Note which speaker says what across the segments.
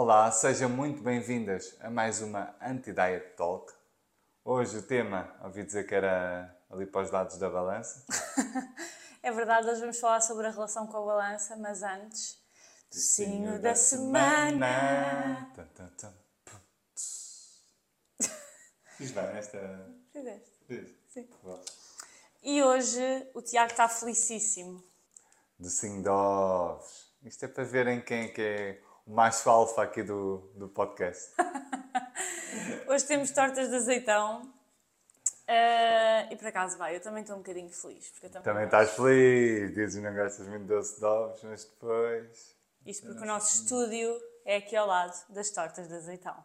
Speaker 1: Olá, sejam muito bem-vindas a mais uma Anti-Diet Talk. Hoje o tema, ouvi dizer que era ali para os lados da balança.
Speaker 2: É verdade, hoje vamos falar sobre a relação com a balança, mas antes, docinho da semana.
Speaker 1: Pum, tss. Fiz bem esta.
Speaker 2: Fizeste.
Speaker 1: Fiz.
Speaker 2: Sim. E hoje o Tiago está felicíssimo.
Speaker 1: Docinho de ovos. Isto é para verem quem é que é macho alfa aqui do, do podcast.
Speaker 2: Hoje temos tortas de azeitão. Ah, e por acaso, vai, eu também estou um bocadinho feliz. Porque também,
Speaker 1: Também estás feliz, dizes que não gostas muito de doce de ovos, mas depois.
Speaker 2: Isto porque o nosso estúdio é aqui ao lado das tortas de azeitão.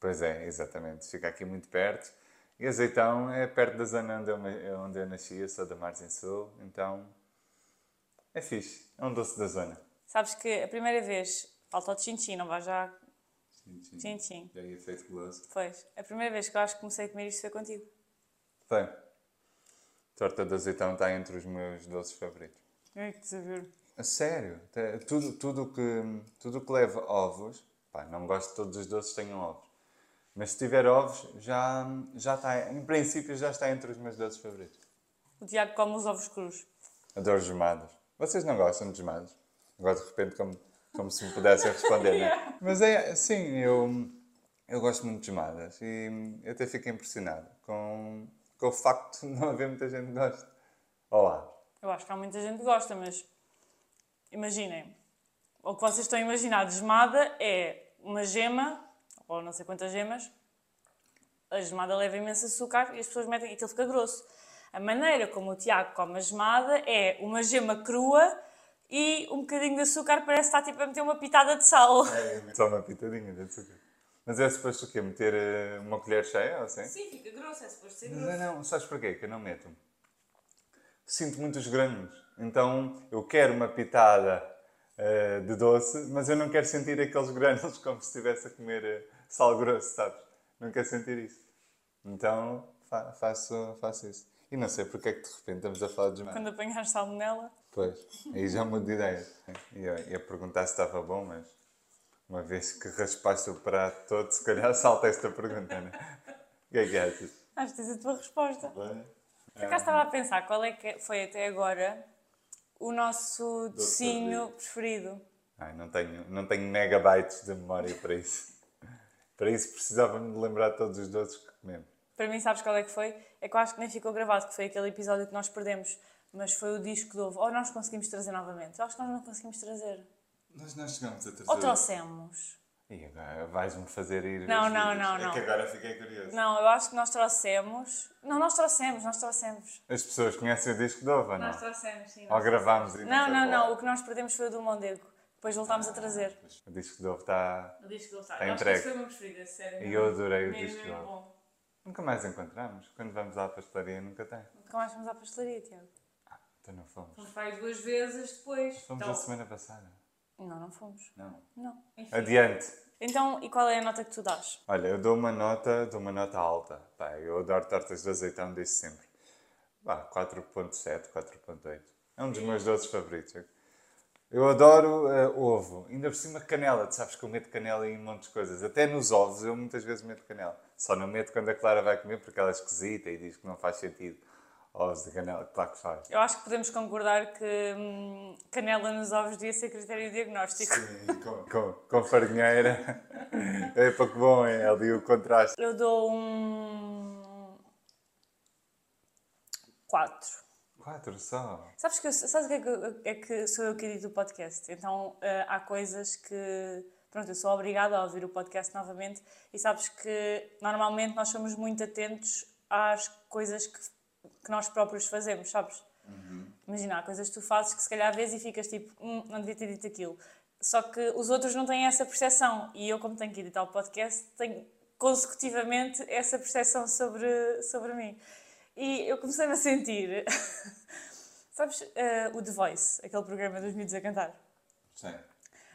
Speaker 1: Pois é, exatamente. Fica aqui muito perto. E Azeitão é perto da zona onde eu, onde eu nasci, eu sou da Margem Sul, então é fixe. É um doce da zona.
Speaker 2: Sabes que a primeira vez, falta o chin-chin, não vai já chin-chin.
Speaker 1: Já ia feito goloso.
Speaker 2: Pois, a primeira vez que eu acho que comecei a comer isto foi contigo.
Speaker 1: Foi. Torta de azeitão está entre os meus doces favoritos.
Speaker 2: Ai, que saber.
Speaker 1: A sério, tudo tudo que tudo que leva ovos, pá, não gosto de todos os doces que tenham ovos, mas se tiver ovos já já está, em princípio já está entre os meus doces favoritos.
Speaker 2: O Tiago come os ovos crus.
Speaker 1: Adoro gemadas. Vocês não gostam de gemadas? Agora de repente como como se me pudessem responder, né? Mas é, sim, eu eu gosto muito de gemadas e eu até fico impressionado com com o facto de não haver muita gente que gosta. Olá.
Speaker 2: Eu acho que há muita gente que gosta, mas imaginem, o que vocês estão a imaginar de gemada é uma gema, ou não sei quantas gemas, a gemada leva imenso açúcar e as pessoas metem e aquilo fica grosso. A maneira como o Tiago come a gemada é uma gema crua e um bocadinho de açúcar parece estar tipo a meter uma pitada de sal.
Speaker 1: Só uma pitadinha de açúcar. Mas é suposto o quê? Meter eh, uma colher cheia ou assim?
Speaker 2: Sim, fica grosso, é suposto ser
Speaker 1: Não, não, sabes porquê que eu não meto? Sinto muitos granos. Então eu quero uma pitada eh, de doce, mas eu não quero sentir aqueles granos como se estivesse a comer eh, sal grosso, sabes? Não quero sentir isso. Então fa- faço, faço isso. E não sei porque é que de repente estamos a falar de demais.
Speaker 2: Quando apanhas salmonela.
Speaker 1: Pois, aí já mudo de ideia. Ia, ia perguntar se estava bom, mas uma vez que raspaste o prato todo, se calhar salta esta pergunta, né? O que é que achas?
Speaker 2: Acho que tens a tua resposta.
Speaker 1: Bem?
Speaker 2: Por acaso estava a pensar qual é que foi até agora o nosso docinho preferido.
Speaker 1: Ai, não tenho, não tenho megabytes de memória para isso. Para isso precisava-me de lembrar todos os doces que comemos.
Speaker 2: Para mim, sabes qual é que foi? É que eu acho que nem ficou gravado, que foi aquele episódio que nós perdemos, mas foi o disco de ovo. Ou nós conseguimos trazer novamente? Eu acho que nós não conseguimos trazer.
Speaker 1: Nós não chegamos a trazer.
Speaker 2: Ou trouxemos?
Speaker 1: E agora vais-me fazer ir.
Speaker 2: Não, não,
Speaker 1: vídeos.
Speaker 2: não,
Speaker 1: É
Speaker 2: não.
Speaker 1: que agora fiquei curioso.
Speaker 2: Não, eu acho que nós trouxemos. Não, nós trouxemos, nós trouxemos.
Speaker 1: As pessoas conhecem o disco de ovo não?
Speaker 2: Nós trouxemos, sim.
Speaker 1: Ou gravámos e.
Speaker 2: Não, não,
Speaker 1: qual.
Speaker 2: não. O que nós perdemos foi o do Mondego. Depois voltámos a trazer.
Speaker 1: O disco de ovo está.
Speaker 2: O disco de ovo.
Speaker 1: Está
Speaker 2: acho que
Speaker 1: entregue.
Speaker 2: foi o meu preferido, sério.
Speaker 1: E eu adorei o
Speaker 2: Mesmo,
Speaker 1: disco de ovo.
Speaker 2: bom.
Speaker 1: Nunca mais encontramos. Quando vamos à pastelaria, nunca tem.
Speaker 2: Nunca mais fomos à pastelaria, Tiago.
Speaker 1: Então não fomos.
Speaker 2: Fomos para aí duas vezes depois.
Speaker 1: Fomos
Speaker 2: Então-
Speaker 1: a semana passada.
Speaker 2: Não, não fomos.
Speaker 1: Não.
Speaker 2: Não. Enfim.
Speaker 1: Adiante.
Speaker 2: Então, e qual é a nota que tu dás?
Speaker 1: Olha, eu dou uma nota, dou uma nota alta. Pá, eu adoro tortas de azeitão desde sempre. Vá, 4.7, 4.8. É um dos meus doces favoritos. Eu adoro eh, ovo. Ainda por cima canela. Tu sabes que eu meto canela em um monte de coisas. Até nos ovos eu muitas vezes meto canela. Só não meto quando a Clara vai comer porque ela é esquisita e diz que não faz sentido. Ovos de canela, claro que faz.
Speaker 2: Eu acho que podemos concordar que hum, canela nos ovos devia ser critério diagnóstico.
Speaker 1: Sim, com, com, com farinheira. É para que bom, é ali o contraste.
Speaker 2: Eu dou um. 4.
Speaker 1: Quatro só.
Speaker 2: Sabes, que sabes o que é que, é que sou eu que edito o podcast? Então eh, há coisas que. Pronto, eu sou obrigada a ouvir o podcast novamente e sabes que normalmente nós somos muito atentos às coisas que, que nós próprios fazemos, sabes? Imagina, há coisas que tu fazes que se calhar vês e ficas tipo, hum, não devia ter dito aquilo. Só que os outros não têm essa percepção e eu, como tenho que editar o podcast, tenho consecutivamente essa percepção sobre, sobre mim. E eu comecei-me a sentir. Sabes eh, o The Voice, aquele programa dos miúdos a cantar?
Speaker 1: Sim.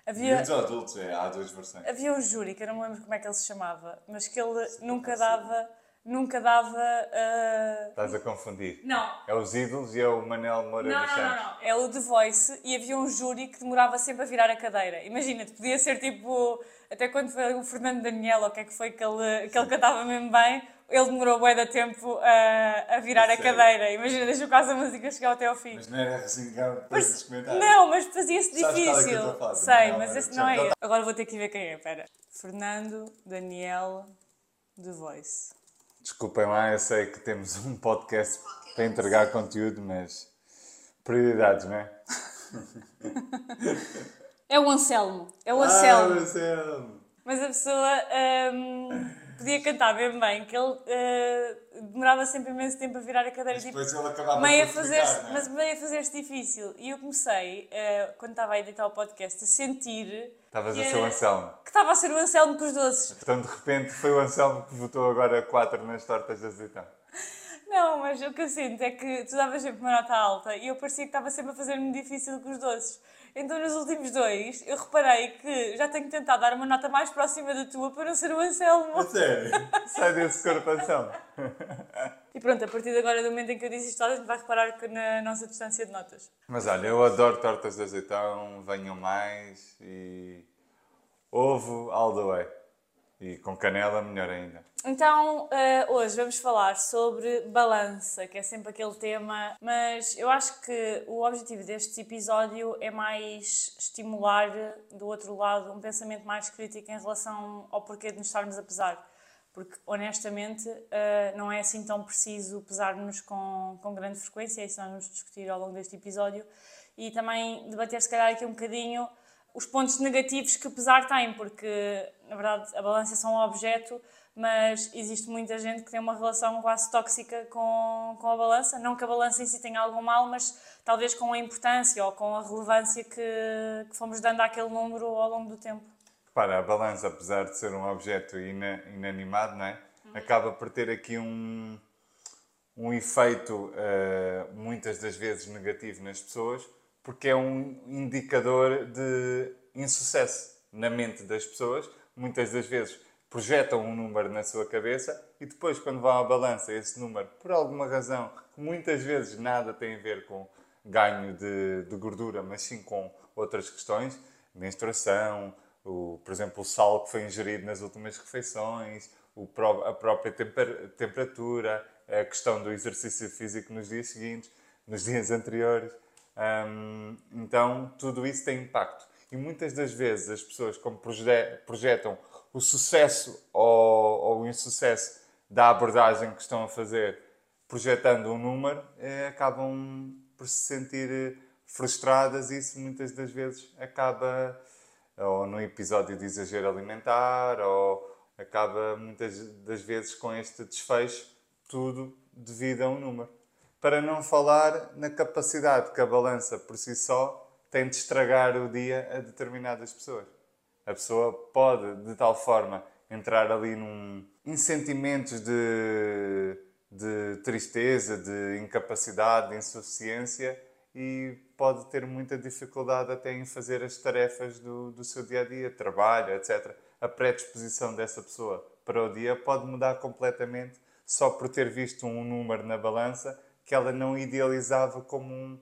Speaker 2: Havia,
Speaker 1: Miúdos ou adultos, é, há duas versões.
Speaker 2: havia um júri, que eu não me lembro como é que ele se chamava, mas que ele nunca dava nunca dava. Uh...
Speaker 1: Estás a confundir.
Speaker 2: Não.
Speaker 1: É os ídolos e é o Manel Moura
Speaker 2: não,
Speaker 1: dos
Speaker 2: não,
Speaker 1: Santos.
Speaker 2: não, não. É o The Voice e havia um júri que demorava sempre a virar a cadeira. Imagina-te, podia ser tipo. Até quando foi o Fernando Daniel, ou o que é que foi que ele, que ele cantava mesmo bem, ele demorou bué de tempo a, a virar a cadeira. Imagina, deixou quase a música chegar até ao fim.
Speaker 1: Mas não era resingar depois dos comentários.
Speaker 2: Não, mas fazia-se
Speaker 1: Sabes qual é que eu
Speaker 2: difícil. Sei,
Speaker 1: Não,
Speaker 2: mas esse não é ele. Agora vou ter que ver quem é, pera. Fernando Daniel The Voice.
Speaker 1: Desculpem lá, eu sei que temos um podcast para entregar conteúdo, mas prioridades, não é?
Speaker 2: É o Anselmo. É o
Speaker 1: Ah,
Speaker 2: Anselmo.
Speaker 1: Anselmo!
Speaker 2: Mas a pessoa hum, podia cantar bem bem, que ele uh, demorava sempre imenso tempo a virar a cadeira. Tipo,
Speaker 1: Depois ele acabava
Speaker 2: meio a fazer
Speaker 1: é?
Speaker 2: mas meio a fazer-se difícil. E eu comecei, uh, quando estava a editar o podcast, a sentir
Speaker 1: Estavas
Speaker 2: que,
Speaker 1: a ser o Anselmo.
Speaker 2: que estava a ser o Anselmo com os doces.
Speaker 1: Portanto, de repente, foi o Anselmo que votou agora 4 nas tortas de azeitão.
Speaker 2: Não, mas o que eu sinto é que tu davas sempre uma nota alta e eu parecia que estava sempre a fazer-me difícil com os doces. Então, nos últimos dois, eu reparei que já tenho tentado dar uma nota mais próxima da tua para não ser o Anselmo.
Speaker 1: Sério? Sai desse corpo, Anselmo.
Speaker 2: E pronto, a partir de agora, do momento em que eu disse isto, a gente vai reparar que na nossa distância de notas.
Speaker 1: Mas olha, eu adoro tortas de azeitão, venham mais e ovo all the way. E com canela, melhor ainda.
Speaker 2: Então, eh, hoje vamos falar sobre balança, que é sempre aquele tema, mas eu acho que o objetivo deste episódio é mais estimular, do outro lado, um pensamento mais crítico em relação ao porquê de nos estarmos a pesar. Porque, honestamente, eh, não é assim tão preciso pesar-nos com, com grande frequência, isso vamos discutir ao longo deste episódio. E também debater, se calhar, aqui um bocadinho os pontos negativos que pesar tem, porque, na verdade, a balança é só um objeto, mas existe muita gente que tem uma relação quase tóxica com, com a balança. Não que a balança em si tenha algum mal, mas talvez com a importância ou com a relevância que, que fomos dando àquele número ao longo do tempo.
Speaker 1: Repara, a balança, apesar de ser um objeto ina- inanimado, não é? acaba por ter aqui um, um efeito eh, muitas das vezes negativo nas pessoas, porque é um indicador de insucesso na mente das pessoas. Muitas das vezes projetam um número na sua cabeça e depois, quando vão à balança, esse número, por alguma razão, que muitas vezes nada tem a ver com ganho de, de gordura, mas sim com outras questões, menstruação, o, por exemplo, o sal que foi ingerido nas últimas refeições, o, a própria temper- temperatura, a questão do exercício físico nos dias seguintes, nos dias anteriores. Hum, então, tudo isso tem impacto. E muitas das vezes as pessoas, como proje- projetam o sucesso ou, ou o insucesso da abordagem que estão a fazer, projetando um número, eh, acabam por se sentir eh, frustradas e isso muitas das vezes acaba ou num episódio de exagero alimentar ou acaba muitas das vezes com este desfecho, tudo devido a um número. Para não falar na capacidade que a balança por si só tem de estragar o dia a determinadas pessoas. A pessoa pode, de tal forma, entrar ali num, em sentimentos de, de tristeza, de incapacidade, de insuficiência e pode ter muita dificuldade até em fazer as tarefas do, do seu dia a dia, trabalho, etc. A predisposição dessa pessoa para o dia pode mudar completamente só por ter visto um número na balança que ela não idealizava como um,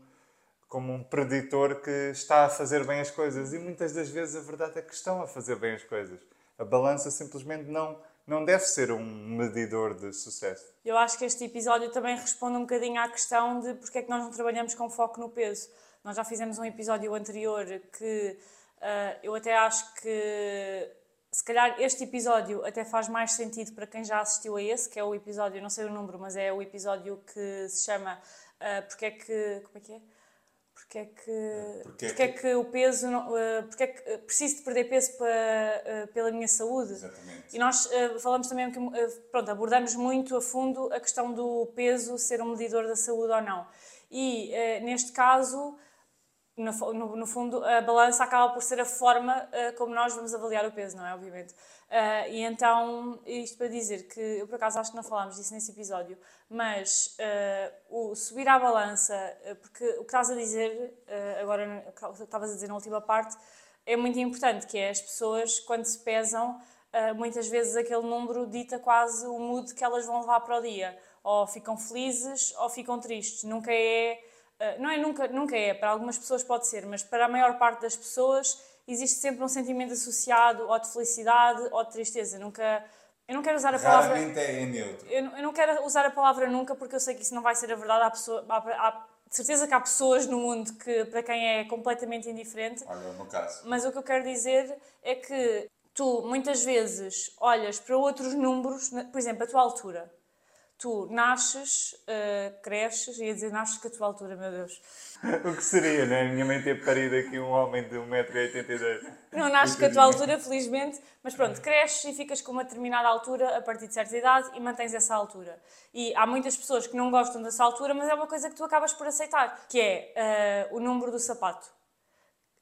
Speaker 1: como um preditor que está a fazer bem as coisas. E muitas das vezes a verdade é que estão a fazer bem as coisas. A balança simplesmente não, não deve ser um medidor de sucesso.
Speaker 2: Eu acho que este episódio também responde um bocadinho à questão de porque é que nós não trabalhamos com foco no peso. Nós já fizemos um episódio anterior que ah, eu até acho que se calhar este episódio até faz mais sentido para quem já assistiu a esse, que é o episódio, não sei o número, mas é o episódio que se chama ah, Porque é que. Como é que é? Porque é que,
Speaker 1: Porque é
Speaker 2: porque é
Speaker 1: que-
Speaker 2: que o peso. Ah, porque é que ah, preciso de perder peso para, ah, pela minha saúde?
Speaker 1: Exatamente.
Speaker 2: E nós eh, falamos também, que, eh, pronto, abordamos muito a fundo a questão do peso ser um medidor da saúde ou não. E eh, neste caso, no, no, no fundo, a balança acaba por ser a forma eh, como nós vamos avaliar o peso, não é? Obviamente. Eh, e então, isto para dizer que, eu por acaso acho que não falámos disso nesse episódio, mas eh, o subir à balança, eh, porque o que estás a dizer, eh, agora, o que estavas a dizer na última parte, é muito importante, que é as pessoas, quando se pesam, uh, muitas vezes aquele número dita quase o mood que elas vão levar para o dia. Ou ficam felizes ou ficam tristes. Nunca é. Uh, não é nunca, nunca é, para algumas pessoas pode ser, mas para a maior parte das pessoas existe sempre um sentimento associado ou de felicidade ou de tristeza. Nunca. Eu não quero usar a palavra.
Speaker 1: Raramente é neutro.
Speaker 2: Eu, eu não quero usar a palavra nunca porque eu sei que isso não vai ser a verdade. Há, pessoa, há, há de certeza que há pessoas no mundo que para quem é completamente indiferente.
Speaker 1: Olha, no caso.
Speaker 2: Mas o que eu quero dizer é que tu muitas vezes olhas para outros números, por exemplo, a tua altura. Tu nasces, uh, cresces, ia dizer nasces com a tua altura, meu Deus.
Speaker 1: o que seria, né? Minha mãe ter parido aqui um homem de 1,82m.
Speaker 2: Não nasces com a tua altura, felizmente, mas pronto, cresces e ficas com uma determinada altura a partir de certa idade e mantens essa altura. E há muitas pessoas que não gostam dessa altura, mas é uma coisa que tu acabas por aceitar, que é uh, o número do sapato.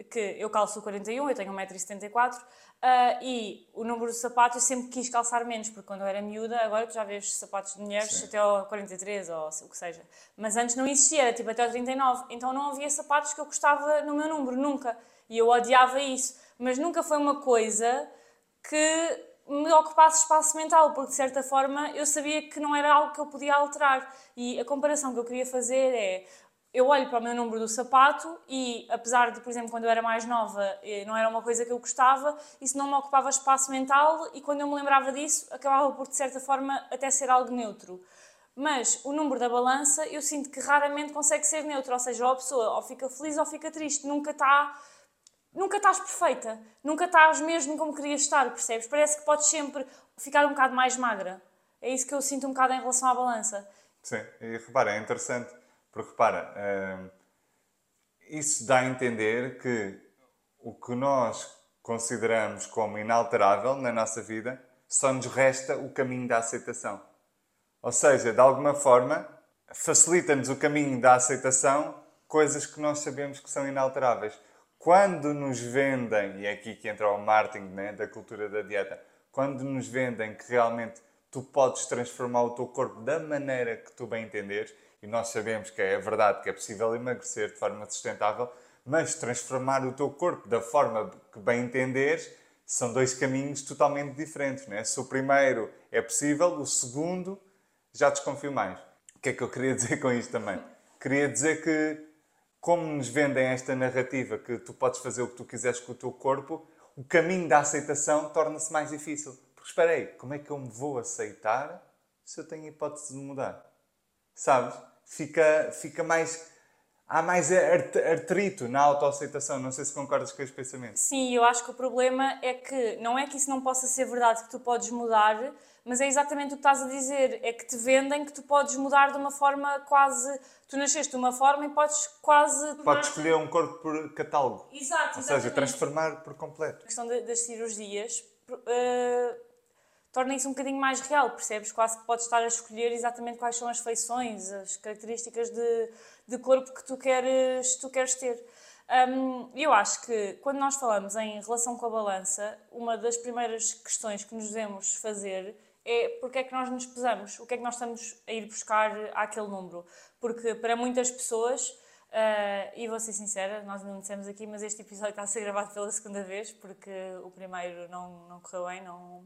Speaker 2: Que eu calço 41, eu tenho 1,74m, Uh, e o número de sapatos eu sempre quis calçar menos, porque quando eu era miúda, agora tu já vês sapatos de mulheres Sim. até ao 43 ou o que seja. Mas antes não existia, era tipo até ao 39. Então não havia sapatos que eu gostava no meu número, nunca. E eu odiava isso. Mas nunca foi uma coisa que me ocupasse espaço mental, porque de certa forma eu sabia que não era algo que eu podia alterar. E a comparação que eu queria fazer é eu olho para o meu número do sapato e, apesar de, por exemplo, quando eu era mais nova, eh, não era uma coisa que eu gostava, isso não me ocupava espaço mental e quando eu me lembrava disso, acabava por, de certa forma, até ser algo neutro. Mas o número da balança, eu sinto que raramente consegue ser neutro, ou seja, ou a pessoa ou fica feliz ou fica triste, nunca está. Nunca estás perfeita, nunca estás mesmo como querias estar, percebes? Parece que podes sempre ficar um bocado mais magra. É isso que eu sinto um bocado em relação à balança.
Speaker 1: Sim, e repara, é interessante porque repara, uh, isso dá a entender que o que nós consideramos como inalterável na nossa vida só nos resta o caminho da aceitação. Ou seja, de alguma forma, facilita-nos o caminho da aceitação coisas que nós sabemos que são inalteráveis. Quando nos vendem, e é aqui que entra o marketing né, da cultura da dieta, quando nos vendem que realmente tu podes transformar o teu corpo da maneira que tu bem entenderes, e nós sabemos que é verdade que é possível emagrecer de forma sustentável, mas transformar o teu corpo da forma que bem entenderes são dois caminhos totalmente diferentes. Né? Se o primeiro é possível, o segundo já desconfio mais. O que é que eu queria dizer com isto também? Queria dizer que, como nos vendem esta narrativa que tu podes fazer o que tu quiseres com o teu corpo, o caminho da aceitação torna-se mais difícil. Porque espera aí, como é que eu me vou aceitar se eu tenho hipótese de mudar? Sabes? Fica, fica mais. Há mais artrito na autoaceitação. Não sei se concordas com este pensamento.
Speaker 2: Sim, eu acho que o problema é que não é que isso não possa ser verdade, que tu podes mudar, mas é exatamente o que estás a dizer. É que te vendem que tu podes mudar de uma forma quase. Tu nasceste de uma forma e podes quase.
Speaker 1: Podes escolher um corpo por catálogo.
Speaker 2: Exato,
Speaker 1: Ou seja, transformar por completo.
Speaker 2: A questão das cirurgias. Uh torna isso um bocadinho mais real, percebes? Quase que podes estar a escolher exatamente quais são as feições, as características de, de corpo que tu queres, tu queres ter. Um, eu acho que quando nós falamos em relação com a balança, uma das primeiras questões que nos devemos fazer é porque é que nós nos pesamos, o que é que nós estamos a ir buscar àquele número. Porque para muitas pessoas, uh, e vou ser sincera, nós não dissemos aqui, mas este episódio está a ser gravado pela segunda vez, porque o primeiro não, não correu bem, não,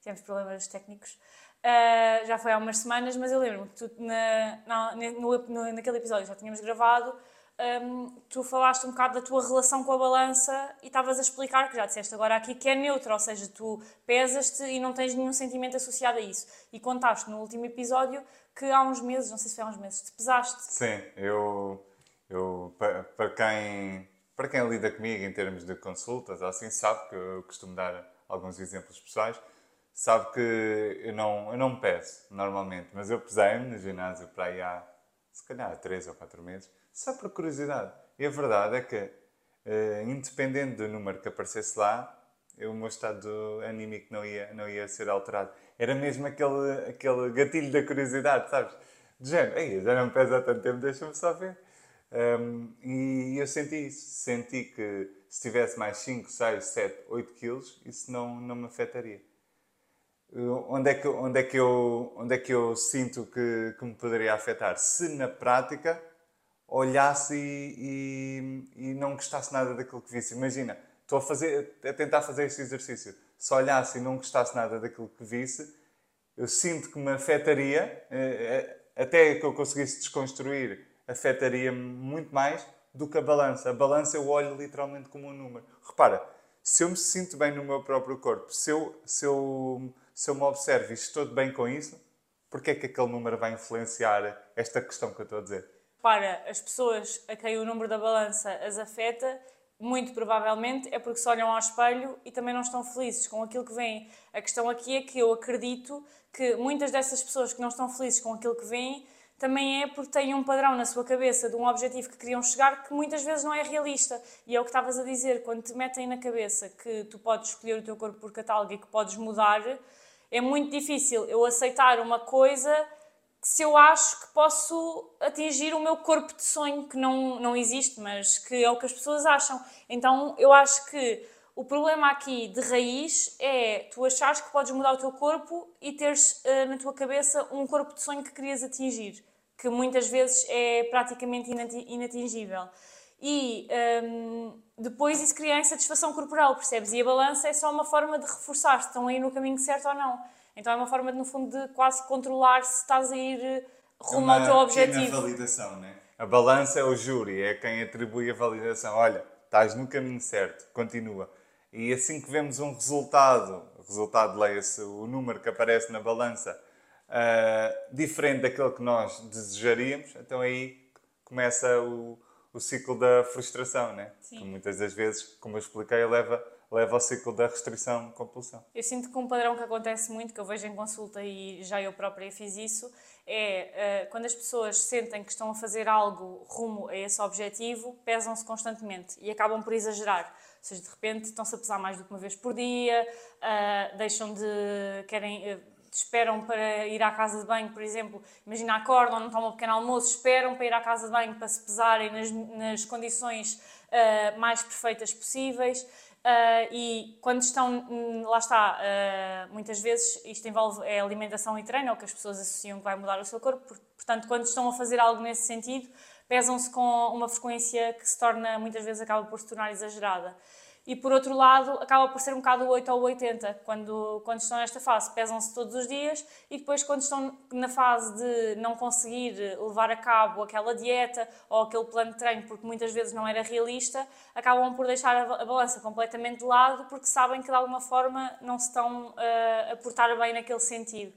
Speaker 2: tivemos problemas técnicos. Uh, já foi há umas semanas, mas eu lembro-me que tu, na, na, no, no, naquele episódio já tínhamos gravado, um, tu falaste um bocado da tua relação com a balança e estavas a explicar, que já disseste agora aqui, que é neutra, ou seja, tu pesas-te e não tens nenhum sentimento associado a isso. E contaste no último episódio que há uns meses, não sei se foi há uns meses, te pesaste.
Speaker 1: Sim, eu, eu para, quem, para quem lida comigo em termos de consultas, assim, sabe que eu costumo dar alguns exemplos pessoais sabe que eu não, eu não peso normalmente, mas eu pesei-me no ginásio para aí há, se calhar, 3 ou 4 meses, só por curiosidade. E a verdade é que, uh, independente do número que aparecesse lá, o meu estado anímico não ia, não ia ser alterado. Era mesmo aquele, aquele gatilho da curiosidade, sabes? De género, Ei, já não me pesa há tanto tempo, deixa-me só ver. Um, e eu senti isso. Senti que se tivesse mais 5, 6, 7, 8 quilos, isso não, não me afetaria onde é que, onde é que, eu, onde é que eu sinto que, que me poderia afetar? Se na prática olhasse e, e, e, não gostasse nada daquilo que visse. Imagina, estou a, fazer, a tentar fazer este exercício. se olhasse e não gostasse nada daquilo que visse, eu sinto que me afetaria, eh, eh, até que eu conseguisse desconstruir, afetaria-me muito mais do que a balança. A balança eu olho literalmente como um número. Repara, se eu me sinto bem no meu próprio corpo, se eu, se eu, se eu me observo e estou bem com isso, porquê é que aquele número vai influenciar esta questão que eu estou a dizer?
Speaker 2: Para as pessoas a quem o número da balança as afeta, muito provavelmente é porque se olham ao espelho e também não estão felizes com aquilo que vêm. A questão aqui é que eu acredito que muitas dessas pessoas que não estão felizes com aquilo que vêm também é porque têm um padrão na sua cabeça de um objetivo que queriam chegar que muitas vezes não é realista. E é o que estavas a dizer, quando te metem na cabeça que tu podes escolher o teu corpo por catálogo e que podes mudar, é muito difícil eu aceitar uma coisa se eu acho que posso atingir o meu corpo de sonho, que não, não existe, mas que é o que as pessoas acham. Então eu acho que o problema aqui de raiz é tu achares que podes mudar o teu corpo e teres uh, na tua cabeça um corpo de sonho que querias atingir que muitas vezes é praticamente inatingível. E um, depois isso cria insatisfação corporal, percebes? E a balança é só uma forma de reforçar se estão a ir no caminho certo ou não. Então é uma forma, de, no fundo, de quase controlar se estás a ir rumo é ao teu objetivo.
Speaker 1: É validação, né? A balança é o júri, é quem atribui a validação. Olha, estás no caminho certo, continua. E assim que vemos um resultado, resultado, leia-se o número que aparece na balança, uh, diferente daquilo que nós desejaríamos, então aí começa o, o ciclo da frustração, né? Sim. que muitas das vezes, como eu expliquei, leva, leva ao ciclo da restrição-compulsão.
Speaker 2: Eu sinto que um padrão que acontece muito, que eu vejo em consulta e já eu própria fiz isso, é uh, quando as pessoas sentem que estão a fazer algo rumo a esse objetivo, pesam-se constantemente e acabam por exagerar. Ou seja, de repente estão-se a pesar mais do que uma vez por dia, uh, deixam de. querem. Uh, esperam para ir à casa de banho, por exemplo, imagina acordam, não tomam um pequeno almoço, esperam para ir à casa de banho para se pesarem nas, nas condições uh, mais perfeitas possíveis. Uh, e quando estão, hum, lá está, uh, muitas vezes isto envolve é alimentação e treino, é o que as pessoas associam que vai mudar o seu corpo, portanto, quando estão a fazer algo nesse sentido, pesam-se com uma frequência que se torna, muitas vezes, acaba por se tornar exagerada e por outro lado acaba por ser um bocado 8 ou 80 quando, quando estão nesta fase, pesam-se todos os dias e depois quando estão na fase de não conseguir levar a cabo aquela dieta ou aquele plano de treino porque muitas vezes não era realista, acabam por deixar a, balança completamente de lado porque sabem que de alguma forma não se estão uh, a portar bem naquele sentido.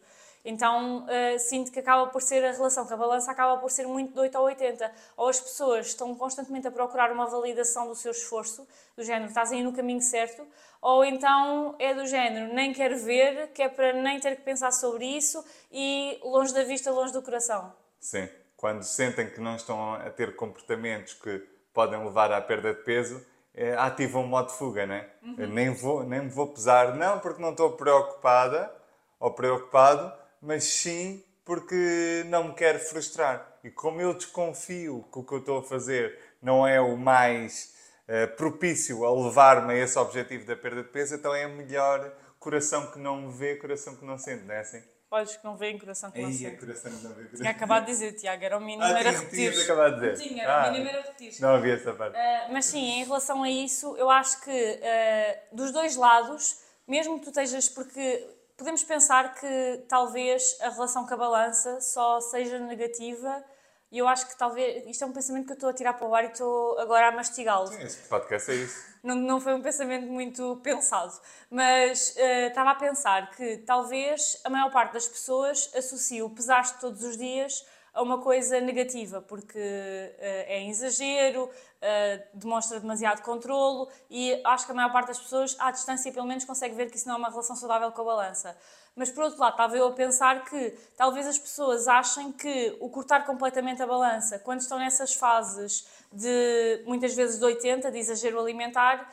Speaker 2: Então uh, sinto que acaba por ser a relação com a balança acaba por ser muito de 8 a 80. Ou as pessoas estão constantemente a procurar uma validação do seu esforço, do género estás aí no caminho certo, ou então é do género nem quero ver, que é para nem ter que pensar sobre isso e longe da vista, longe do coração.
Speaker 1: Sim, quando sentem que não estão a ter comportamentos que podem levar à perda de peso, é, ativam o modo de fuga, né? Uhum. nem, vou, nem me vou pesar, não porque não estou preocupada ou preocupado, mas sim porque não me quero frustrar. E como eu desconfio que o que eu estou a fazer não é o mais uh, propício a levar-me a esse objetivo da perda de peso, então é melhor coração que não me vê, coração que não sente, não é assim?
Speaker 2: Olhos que não veem, coração que não
Speaker 1: Aí,
Speaker 2: sente.
Speaker 1: coração que não vê, coração
Speaker 2: Tinha acabado de dizer, Tiago, era o mínimo,
Speaker 1: ah,
Speaker 2: era
Speaker 1: tinha,
Speaker 2: repetir.
Speaker 1: Tinhas acabado de dizer.
Speaker 2: Tinha, era ah, o mínimo, era repetir.
Speaker 1: Não havia essa parte.
Speaker 2: Uh, mas sim, em relação a isso, eu acho que uh, dos dois lados, mesmo que tu estejas, porque podemos pensar que talvez a relação com a balança só seja negativa e eu acho que talvez. Isto é um pensamento que eu estou a tirar para o ar e estou agora a mastigá-lo.
Speaker 1: Sim, este podcast é isso.
Speaker 2: Não, não foi um pensamento muito pensado, mas uh, estava a pensar que talvez a maior parte das pessoas associe o pesar todos os dias a uma coisa negativa, porque uh, é exagero, uh, demonstra demasiado controlo e acho que a maior parte das pessoas, à distância pelo menos, consegue ver que isso não é uma relação saudável com a balança. Mas por outro lado, estava eu a pensar que talvez as pessoas achem que o cortar completamente a balança, quando estão nessas fases de muitas vezes de 80, de exagero alimentar,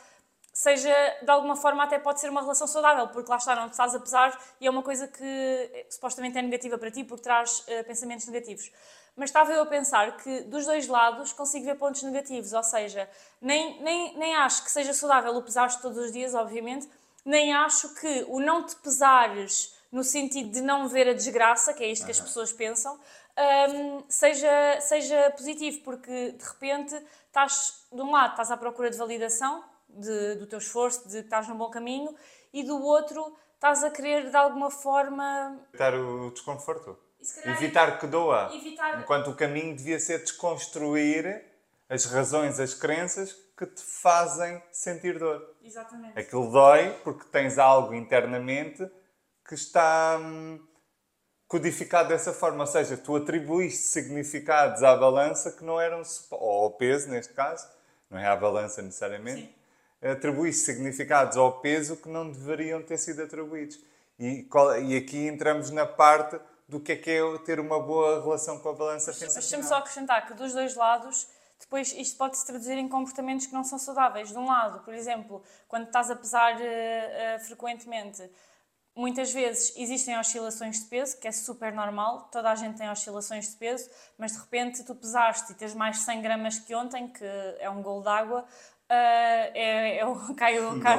Speaker 2: seja de alguma forma até pode ser uma relação saudável, porque lá está, não te estás a pesar e é uma coisa que eh, supostamente é negativa para ti porque traz uh, pensamentos negativos. Mas estava eu a pensar que dos dois lados consigo ver pontos negativos, ou seja, nem, nem, nem acho que seja saudável o pesar todos os dias, obviamente, nem acho que o não te pesares no sentido de não ver a desgraça, que é isto que as pessoas pensam, um, seja, seja positivo, porque de repente estás, de um lado, estás à procura de validação de, do teu esforço, de que estás num bom caminho, e do outro estás a querer de alguma forma
Speaker 1: Evitar o desconforto.
Speaker 2: Calhar
Speaker 1: Evitar que doa.
Speaker 2: evitar-
Speaker 1: Enquanto o caminho devia ser desconstruir as razões, as crenças que te fazem sentir dor.
Speaker 2: Exatamente.
Speaker 1: Aquilo dói porque tens algo internamente que está hum, codificado dessa forma. Ou seja, tu atribuíste significados à balança que não eram, ou ao peso, neste caso, não é à balança necessariamente, atribuíste significados ao peso que não deveriam ter sido atribuídos. E, e aqui entramos na parte do que é que é ter uma boa relação com a balança
Speaker 2: Deixa-me só
Speaker 1: financeira.
Speaker 2: acrescentar que dos dois lados, depois isto pode se traduzir em comportamentos que não são saudáveis. De um lado, por exemplo, quando estás a pesar eh, eh, frequentemente, muitas vezes existem oscilações de peso, que é super normal, toda a gente tem oscilações de peso, mas de repente tu pesaste e tens mais 100 gramas que ontem, que é um golo d'água, eh, é, é o, cai, o, cai,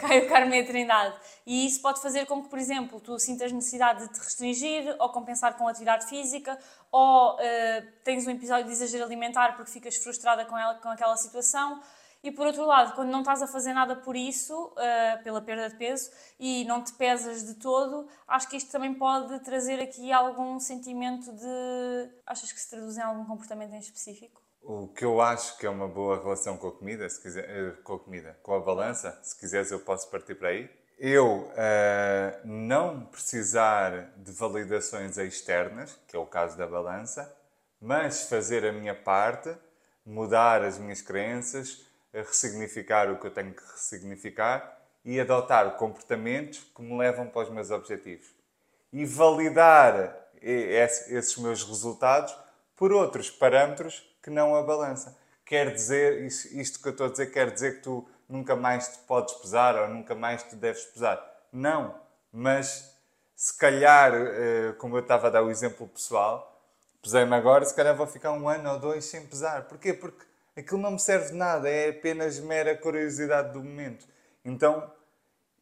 Speaker 2: cai o Carmo e a Trindade. E isso pode fazer com que, por exemplo, tu sintas necessidade de te restringir ou compensar com atividade física ou eh, tens um episódio de exagero alimentar porque ficas frustrada com, ela, com aquela situação. E por outro lado, quando não estás a fazer nada por isso, eh, pela perda de peso, e não te pesas de todo, acho que isto também pode trazer aqui algum sentimento de. Achas que se traduz em algum comportamento em específico?
Speaker 1: O que eu acho que é uma boa relação com a comida, se quiser, eh, com a comida, com a balança, se quiseres eu posso partir para aí. Eu eh, não precisar de validações externas, que é o caso da balança, mas fazer a minha parte, mudar as minhas crenças, eh, ressignificar o que eu tenho que ressignificar e adotar comportamentos que me levam para os meus objetivos e validar esse- esses meus resultados por outros parâmetros que não a balança. Quer dizer, is- isto que eu estou a dizer, quer dizer que tu nunca mais te podes pesar ou nunca mais te deves pesar. Não, mas se calhar, eh, como eu estava a dar o exemplo pessoal, pesei-me agora, se calhar vou ficar um ano ou dois sem pesar. Porquê? Porque aquilo não me serve de nada, é apenas mera curiosidade do momento. Então,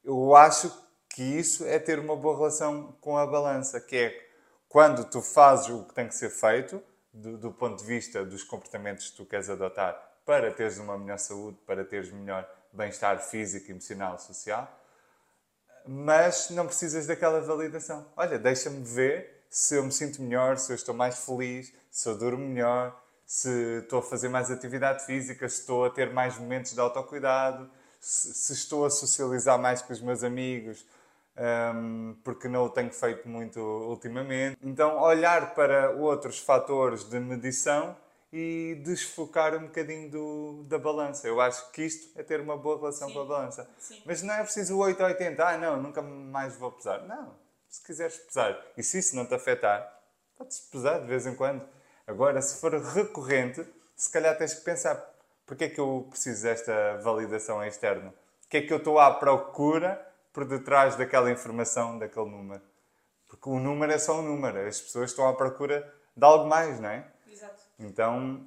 Speaker 1: eu acho que isso é ter uma boa relação com a balança, que é quando tu fazes o que tem que ser feito, do, do ponto de vista dos comportamentos que tu queres adotar para teres uma melhor saúde, para teres melhor bem-estar físico, emocional, social, mas não precisas daquela validação. Olha, deixa-me ver se eu me sinto melhor, se eu estou mais feliz, se eu durmo melhor, se estou a fazer mais atividade física, se estou a ter mais momentos de autocuidado, se, se estou a socializar mais com os meus amigos, hum, porque não o tenho feito muito ultimamente. Então, olhar para outros fatores de medição e desfocar um bocadinho do, da balança. Eu acho que isto é ter uma boa relação
Speaker 2: Sim.
Speaker 1: com a balança.
Speaker 2: Sim.
Speaker 1: Mas não é preciso 8 ou 80. Ah, não, nunca mais vou pesar. Não, se quiseres pesar e se isso não te afetar, podes pesar de vez em quando. Agora, se for recorrente, se calhar tens que pensar porque é que eu preciso desta validação externa? O que é que eu estou à procura por detrás daquela informação, daquele número? Porque o número é só um número. As pessoas estão à procura de algo mais, não é?
Speaker 2: Exato.
Speaker 1: Então,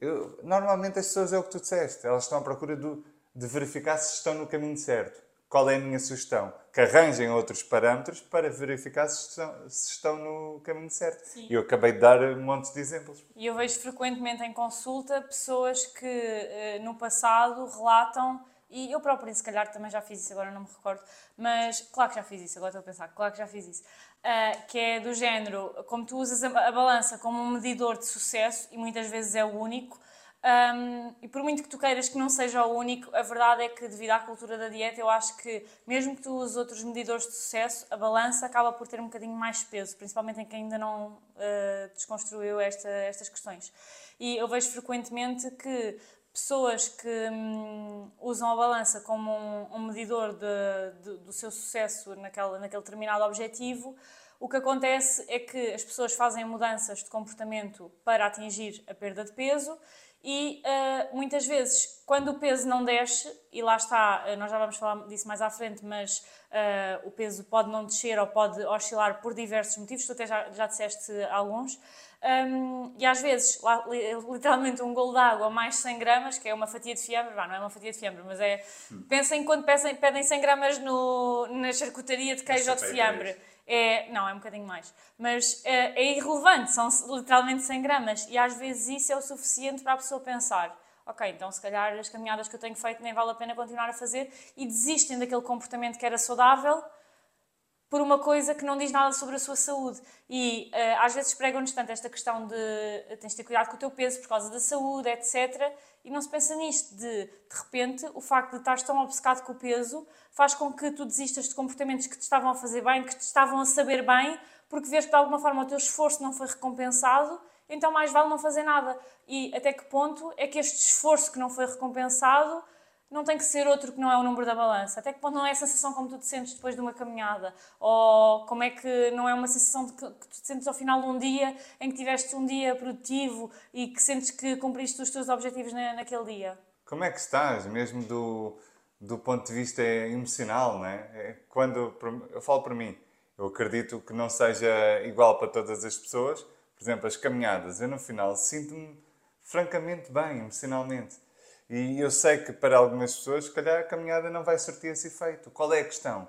Speaker 1: eu- normalmente as pessoas é o que tu disseste, elas estão à procura do- de verificar se estão no caminho certo. Qual é a minha sugestão? Que arranjem outros parâmetros para verificar se estão, se estão no caminho certo.
Speaker 2: Sim.
Speaker 1: E eu acabei de dar um monte de exemplos.
Speaker 2: E eu vejo frequentemente em consulta pessoas que eh, no passado relatam, e eu própria se calhar também já fiz isso, agora não me recordo, mas claro que já fiz isso, agora estou a pensar, claro que já fiz isso, ah, que é do género, como tu usas a, a balança como um medidor de sucesso, e muitas vezes é o único, um, e por muito que tu queiras que não seja o único, a verdade é que, devido à cultura da dieta, eu acho que, mesmo que tu uses outros medidores de sucesso, a balança acaba por ter um bocadinho mais peso, principalmente em quem ainda não uh, desconstruiu esta, estas questões. E eu vejo frequentemente que pessoas que hum, usam a balança como um, um medidor de, de, do seu sucesso naquele, naquele determinado objetivo, o que acontece é que as pessoas fazem mudanças de comportamento para atingir a perda de peso e uh, muitas vezes, quando o peso não desce, e lá está, uh, nós já vamos falar disso mais à frente, mas uh, o peso pode não descer ou pode oscilar por diversos motivos, tu até já, já disseste alguns. Um, e às vezes, lá, literalmente, um golo de água mais 100 gramas, que é uma fatia de fiambre, não é uma fatia de fiambre, mas é. Pensem quando pedem, pedem 100 gramas no, na charcutaria de queijo ou de fiambre. É, não, é um bocadinho mais. Mas é, é irrelevante, são literalmente 100 gramas. E às vezes isso é o suficiente para a pessoa pensar: ok, então se calhar as caminhadas que eu tenho feito nem vale a pena continuar a fazer e desistem daquele comportamento que era saudável por uma coisa que não diz nada sobre a sua saúde. E uh, às vezes pregam-nos tanto esta questão de uh, tens de ter cuidado com o teu peso por causa da saúde, etc. E não se pensa nisto, de de repente o facto de estar tão obcecado com o peso faz com que tu desistas de comportamentos que te estavam a fazer bem, que te estavam a saber bem, porque vês que de alguma forma o teu esforço não foi recompensado, então mais vale não fazer nada. E até que ponto é que este esforço que não foi recompensado não tem que ser outro que não é o número da balança. Até que ponto não é a sensação como tu te sentes depois de uma caminhada? Ou como é que não é uma sensação que, que tu te sentes ao final de um dia em que tiveste um dia produtivo e que sentes que cumpriste os teus objetivos na, naquele dia?
Speaker 1: Como é que estás, mesmo do, do ponto de vista emocional, não é? é quando, eu falo para mim, eu acredito que não seja igual para todas as pessoas. Por exemplo, as caminhadas, eu no final sinto-me francamente bem emocionalmente e eu sei que para algumas pessoas, se calhar, a caminhada não vai surtir esse efeito. Qual é a questão?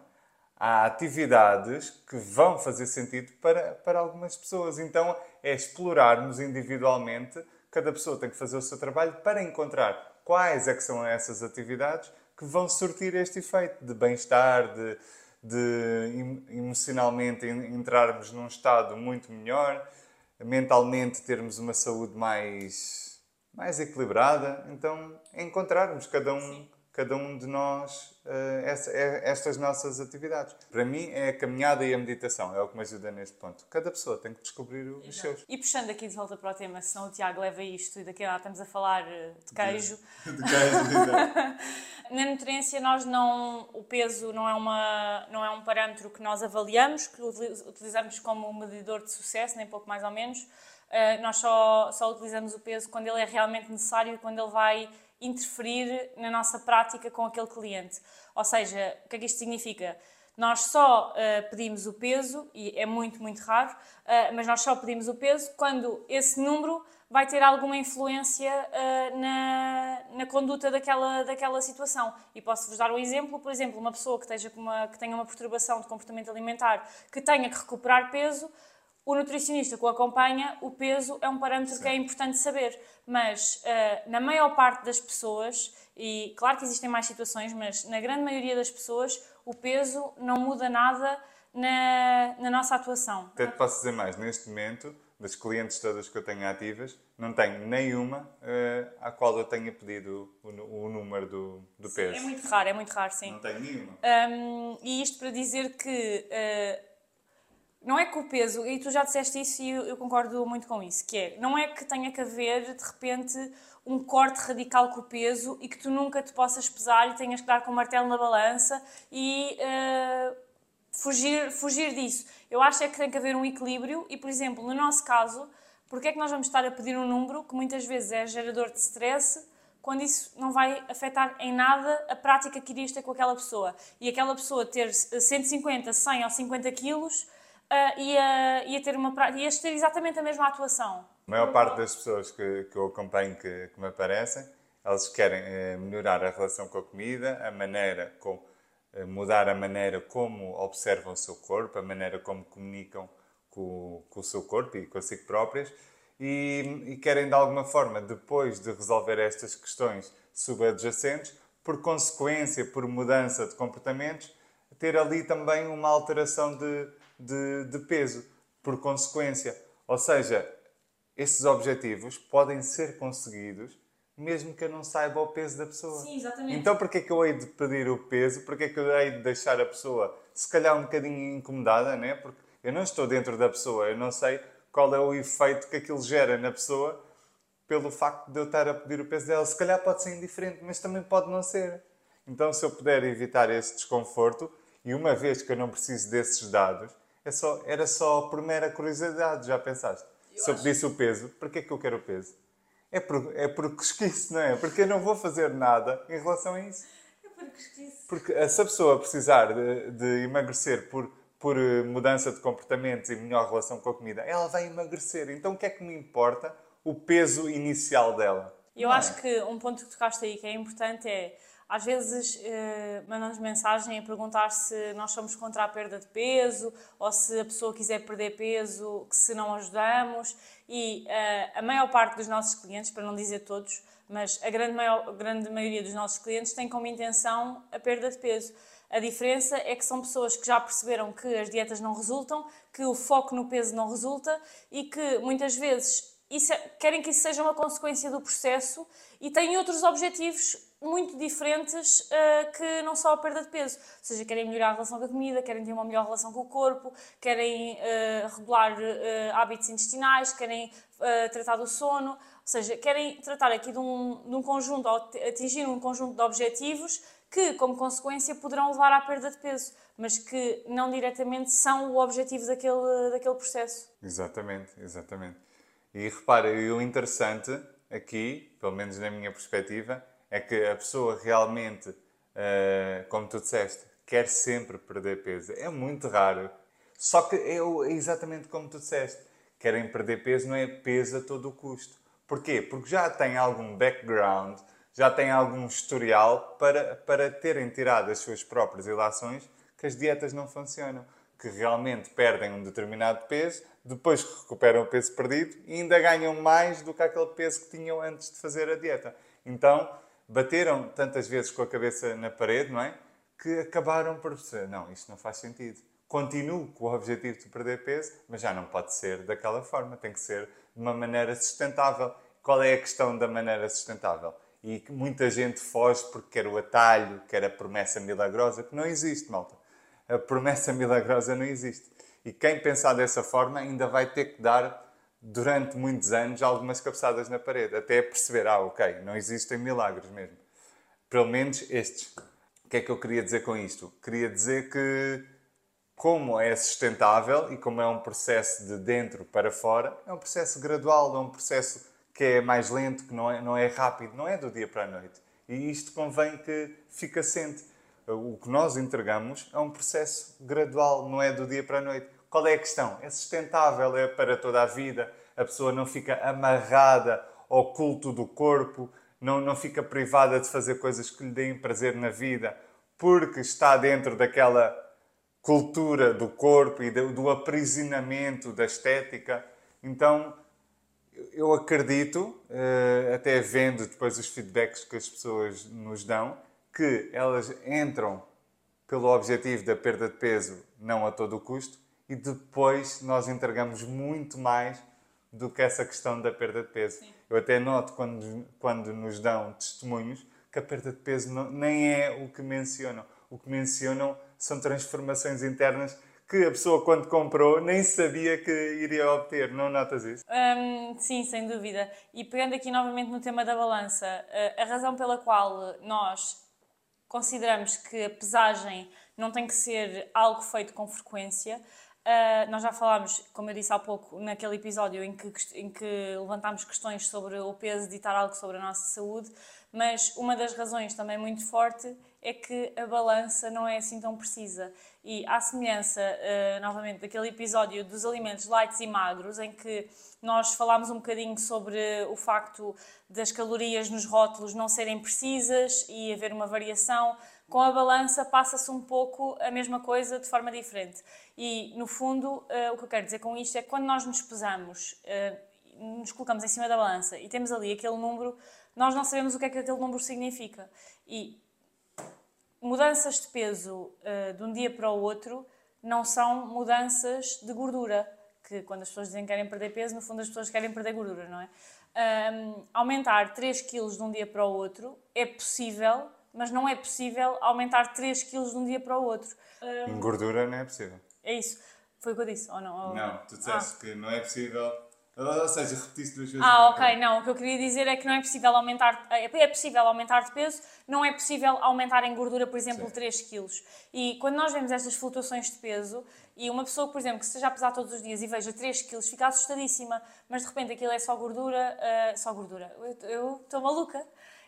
Speaker 1: Há atividades que vão fazer sentido para, para algumas pessoas. Então, é explorarmos individualmente. Cada pessoa tem que fazer o seu trabalho para encontrar quais é que são essas atividades que vão surtir este efeito de bem-estar, de, de emocionalmente entrarmos num estado muito melhor, mentalmente termos uma saúde mais mais equilibrada. Então, encontrarmos cada um, cada um de nós uh, essa, é, estas nossas atividades. Para mim, é a caminhada e a meditação, é o que me ajuda neste ponto. Cada pessoa tem que descobrir os Exato. seus.
Speaker 2: E puxando aqui de volta para o tema, senão o Tiago leva isto e daqui a nada estamos a falar eh, de queijo.
Speaker 1: De, de queijo,
Speaker 2: Na nutriência, nós não, o peso não é, uma, não é um parâmetro que nós avaliamos, que utilizamos como medidor de sucesso, nem pouco mais ou menos nós só, só utilizamos o peso quando ele é realmente necessário e quando ele vai interferir na nossa prática com aquele cliente. Ou seja, o que é que isto significa? Nós só uh, pedimos o peso, e é muito, muito raro, uh, mas nós só pedimos o peso quando esse número vai ter alguma influência uh, na, na conduta daquela, daquela situação. E posso-vos dar um exemplo, por exemplo, uma pessoa que, esteja uma, que tenha uma perturbação de comportamento alimentar, que tenha que recuperar peso, o nutricionista que o acompanha, o peso é um parâmetro Sim. que é importante saber, mas uh, na maior parte das pessoas, e claro que existem mais situações, mas na grande maioria das pessoas, o peso não muda nada na, na nossa atuação.
Speaker 1: Até te posso dizer mais, neste momento, das clientes todas que eu tenho ativas, não tenho nenhuma uh, à qual eu tenha pedido o, o número do, do peso.
Speaker 2: É muito raro, é muito raro, sim.
Speaker 1: Não tenho nenhuma.
Speaker 2: Um, e isto para dizer que. Uh, não é que o peso, e tu já disseste isso e eu, concordo muito com isso, que é, não é que tenha que haver, de repente, um corte radical com o peso e que tu nunca te possas pesar e tenhas que dar com o martelo na balança e uh, fugir, fugir disso. Eu acho é que tem que haver um equilíbrio e, por exemplo, no nosso caso, porque é que nós vamos estar a pedir um número que muitas vezes é gerador de stress quando isso não vai afetar em nada a prática que irias ter com aquela pessoa. E aquela pessoa ter 150, 100 ou 50 quilos uh, ia, ia, ter uma, ia ter exatamente a mesma atuação.
Speaker 1: A maior parte das pessoas que, que eu acompanho que, que me aparecem, elas querem eh, melhorar a relação com a comida, a maneira como eh, mudar a maneira como observam o seu corpo, a maneira como comunicam com, com o seu corpo e consigo próprias e, e, querem de alguma forma, depois de resolver estas questões subadjacentes, por consequência, por mudança de comportamentos, ter ali também uma alteração de, de, de peso, por consequência. Ou seja, esses objetivos podem ser conseguidos mesmo que eu não saiba o peso da pessoa.
Speaker 2: Sim, exatamente.
Speaker 1: Então, porquê é que eu hei de pedir o peso? Porquê é que eu hei de deixar a pessoa, se calhar, um bocadinho incomodada, né? Porque eu não estou dentro da pessoa, eu não sei qual é o efeito que aquilo gera na pessoa pelo facto de eu estar a pedir o peso dela. Se calhar pode ser indiferente, mas também pode não ser. Então, se eu puder evitar esse desconforto, e uma vez que eu não preciso desses dados, é só, era só por mera curiosidade, já pensaste? Eu Se eu pedisse o peso, para que é que eu quero o peso? É por, é por cosquice, não é? Porque eu não vou fazer nada em relação a isso.
Speaker 2: É por cosquice.
Speaker 1: Porque se a pessoa precisar de, de emagrecer por, por eh, mudança de comportamentos e melhor relação com a comida, ela vai emagrecer. Então o que é que me importa o peso inicial dela?
Speaker 2: Eu acho é? que um ponto que tocaste aí que é importante é às vezes eh, mandam-nos mensagem a perguntar se nós somos contra a perda de peso ou se a pessoa quiser perder peso, que se não ajudamos. E eh, a maior parte dos nossos clientes, para não dizer todos, mas a grande, maior, grande maioria dos nossos clientes tem como intenção a perda de peso. A diferença é que são pessoas que já perceberam que as dietas não resultam, que o foco no peso não resulta e que muitas vezes é, querem que isso seja uma consequência do processo e têm outros objetivos muito diferentes uh, que não só a perda de peso. Ou seja, querem melhorar a relação com a comida, querem ter uma melhor relação com o corpo, querem uh, regular uh, hábitos intestinais, querem tratar do sono. Ou seja, querem tratar aqui de um, de um conjunto, atingir um conjunto de objetivos que, como consequência, poderão levar à perda de peso, mas que não diretamente são o objetivo daquele, daquele processo.
Speaker 1: Exatamente, exatamente. E repara, o interessante aqui, pelo menos na minha perspectiva, é que a pessoa realmente, uh, como tu disseste, quer sempre perder peso. É muito raro. Só que é exatamente como tu disseste. Querem perder peso, não é peso a todo o custo. Porquê? Porque já têm algum background, já têm algum historial para, para terem tirado as suas próprias ilações que as dietas não funcionam, que realmente perdem um determinado peso, depois recuperam o peso perdido e ainda ganham mais do que aquele peso que tinham antes de fazer a dieta. Então, bateram tantas vezes com a cabeça na parede, não é? Que acabaram por perceber, não, isto não faz sentido. Continuo com o objetivo de perder peso, mas já não pode ser daquela forma, tem que ser de uma maneira sustentável. Qual é a questão da maneira sustentável? e que muita gente foge porque quer o atalho, quer a promessa milagrosa, que não existe, malta. A promessa milagrosa não existe. E quem pensar dessa forma ainda vai ter que dar, durante muitos anos, algumas cabeçadas na parede, até perceber, ah, ok, não existem milagres mesmo. Pelo menos estes. O que é que eu queria dizer com isto? Queria dizer que, como é sustentável e como é um processo de dentro para fora, é um processo gradual, é um processo que é mais lento, que não é, não é rápido, não é do dia para a noite. E isto convém que fique assente. O que nós entregamos é um processo gradual, não é do dia para a noite. Qual é a questão? É sustentável, é para toda a vida. A pessoa não fica amarrada ao culto do corpo, não, não fica privada de fazer coisas que lhe deem prazer na vida, porque está dentro daquela cultura do corpo e do, do aprisionamento da estética. Então, eu acredito, eh, até vendo depois os feedbacks que as pessoas nos dão, que elas entram pelo objetivo da perda de peso, não a todo custo, e depois nós entregamos muito mais do que essa questão da perda de peso. Sim. Eu até noto quando, quando nos dão testemunhos que a perda de peso não, nem é o que mencionam. O que mencionam são transformações internas que a pessoa, quando comprou, nem sabia que iria obter. Não notas isso?
Speaker 2: Um, sim, sem dúvida. E pegando aqui novamente no tema da balança, a razão pela qual nós consideramos que a pesagem não tem que ser algo feito com frequência. Uh, nós já falámos, como eu disse há pouco, naquele episódio em que, em que levantámos questões sobre o peso, ditar algo sobre a nossa saúde, mas uma das razões também muito forte é que a balança não é assim tão precisa. E à semelhança, uh, novamente, daquele episódio dos alimentos lights e magros, em que nós falámos um bocadinho sobre o facto das calorias nos rótulos não serem precisas e haver uma variação, com a balança passa-se um pouco a mesma coisa de forma diferente. E, no fundo, uh, o que eu quero dizer com isto é que quando nós nos pesamos, uh, nos colocamos em cima da balança e temos ali aquele número, nós não sabemos o que é que aquele número significa. E mudanças de peso uh, de um dia para o outro não são mudanças de gordura, que quando as pessoas dizem que querem perder peso, no fundo as pessoas querem perder gordura, não é? Um, aumentar 3 kg de um dia para o outro é possível, mas não é possível aumentar 3 kg de um dia para o outro.
Speaker 1: Em gordura não é possível.
Speaker 2: É isso. Foi o que eu disse, ou não?
Speaker 1: Ou... Não, tu disseste ah. que não é possível ou seja, repetiste duas vezes.
Speaker 2: Ah, ok, não. O que eu queria dizer é que não é possível aumentar. É, é possível aumentar de peso, não é possível aumentar em gordura, por exemplo, Sim. 3 kg. E quando nós vemos estas flutuações de peso, e uma pessoa, por exemplo, que esteja a pesar todos os dias e veja 3 kg, fica assustadíssima, mas de repente aquilo é só gordura. Uh, só gordura. Eu estou maluca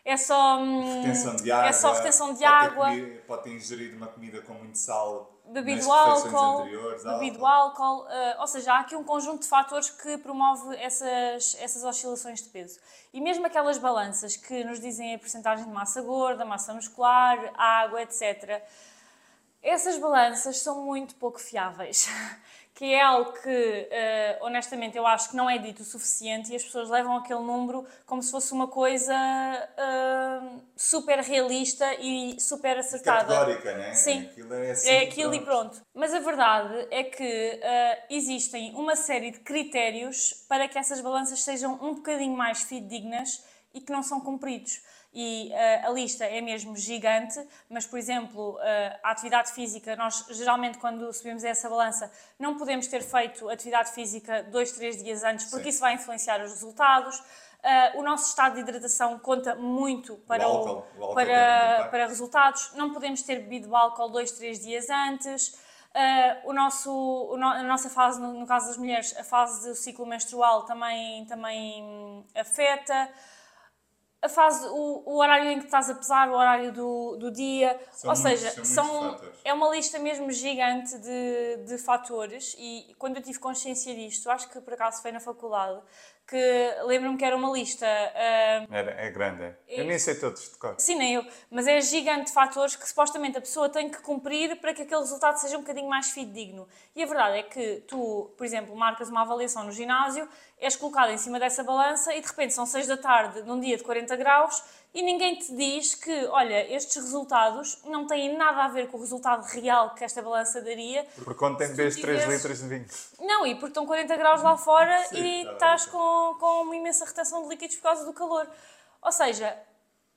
Speaker 2: é só.
Speaker 1: Hum, retenção de água.
Speaker 2: É só retenção de
Speaker 1: pode
Speaker 2: água.
Speaker 1: Ter comido, pode ter ingerido uma comida com muito sal.
Speaker 2: Bebido álcool. Bebido álcool. Uh, ou seja, há aqui um conjunto de fatores que promove essas, essas oscilações de peso. E mesmo aquelas balanças que nos dizem a porcentagem de massa gorda, massa muscular, água, etc. Essas balanças são muito pouco fiáveis, que é algo que, uh, honestamente, eu acho que não é dito o suficiente e as pessoas levam aquele número como se fosse uma coisa uh, super realista e super acertada.
Speaker 1: Categórica, né?
Speaker 2: Sim,
Speaker 1: aquilo é, assim,
Speaker 2: é aquilo pronto. e pronto. Mas a verdade é que uh, existem uma série de critérios para que essas balanças sejam um bocadinho mais fidedignas e que não são cumpridos e uh, a lista é mesmo gigante, mas, por exemplo, uh, a atividade física, nós geralmente quando subimos essa balança não podemos ter feito atividade física dois, três dias antes, porque Sim. isso vai influenciar os resultados. Uh, o nosso estado de hidratação conta muito para, o álcool, o, o para, para resultados. Não podemos ter bebido álcool dois, três dias antes. Uh, o nosso, o no, a nossa fase, no, no, caso das mulheres, a fase do ciclo menstrual também, também afeta a fase, o, o, horário em que estás a pesar, o horário do, do dia, são ou muitos, seja, são, são é uma lista mesmo gigante de, de fatores e quando eu tive consciência disto, acho que por acaso foi na faculdade, que lembro-me que era uma lista. Uh,
Speaker 1: era, é grande, é. Eu nem sei todos de cor.
Speaker 2: Sim, nem eu. Mas é gigante de fatores que supostamente a pessoa tem que cumprir para que aquele resultado seja um bocadinho mais fidedigno. E a verdade é que tu, por exemplo, marcas uma avaliação no ginásio, és colocado em cima dessa balança e de repente são 6 da tarde num dia de 40 graus e ninguém te diz que, olha, estes resultados não têm nada a ver com o resultado real que esta balança daria.
Speaker 1: Porque quando tem bebês 3 litros de vinho.
Speaker 2: Não, e porque estão 40 graus lá fora Sim, e tá estás com, com uma imensa retenção de líquidos por causa do calor. Ou seja,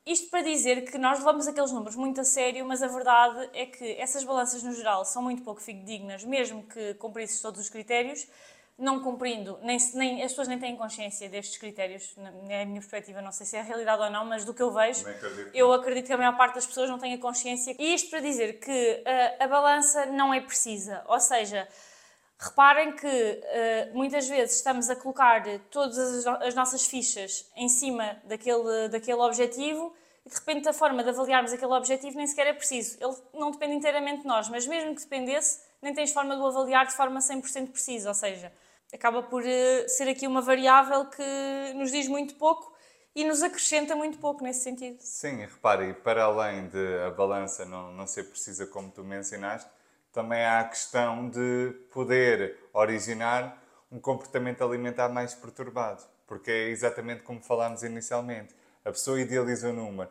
Speaker 2: isto para dizer que nós levamos aqueles números muito a sério, mas a verdade é que essas balanças no geral são muito pouco fidedignas, mesmo que cumprissem todos os critérios não cumprindo, nem, nem, as pessoas nem têm consciência destes critérios, na, na, minha perspectiva, não sei se é realidade ou não, mas do que eu vejo, acredito. eu acredito que a maior parte das pessoas não tenha consciência. E isto para dizer que uh, a balança não é precisa, ou seja, reparem que uh, muitas vezes estamos a colocar todas as, as, nossas fichas em cima daquele, daquele objetivo e de repente a forma de avaliarmos aquele objetivo nem sequer é preciso. Ele não depende inteiramente de nós, mas mesmo que dependesse, nem tens forma de o avaliar de forma 100% precisa, ou seja acaba por uh, ser aqui uma variável que nos diz muito pouco e nos acrescenta muito pouco nesse sentido.
Speaker 1: Sim, repare, para além de a balança não, não ser precisa, como tu mencionaste, também há a questão de poder originar um comportamento alimentar mais perturbado, porque é exatamente como falámos inicialmente. A pessoa idealiza o número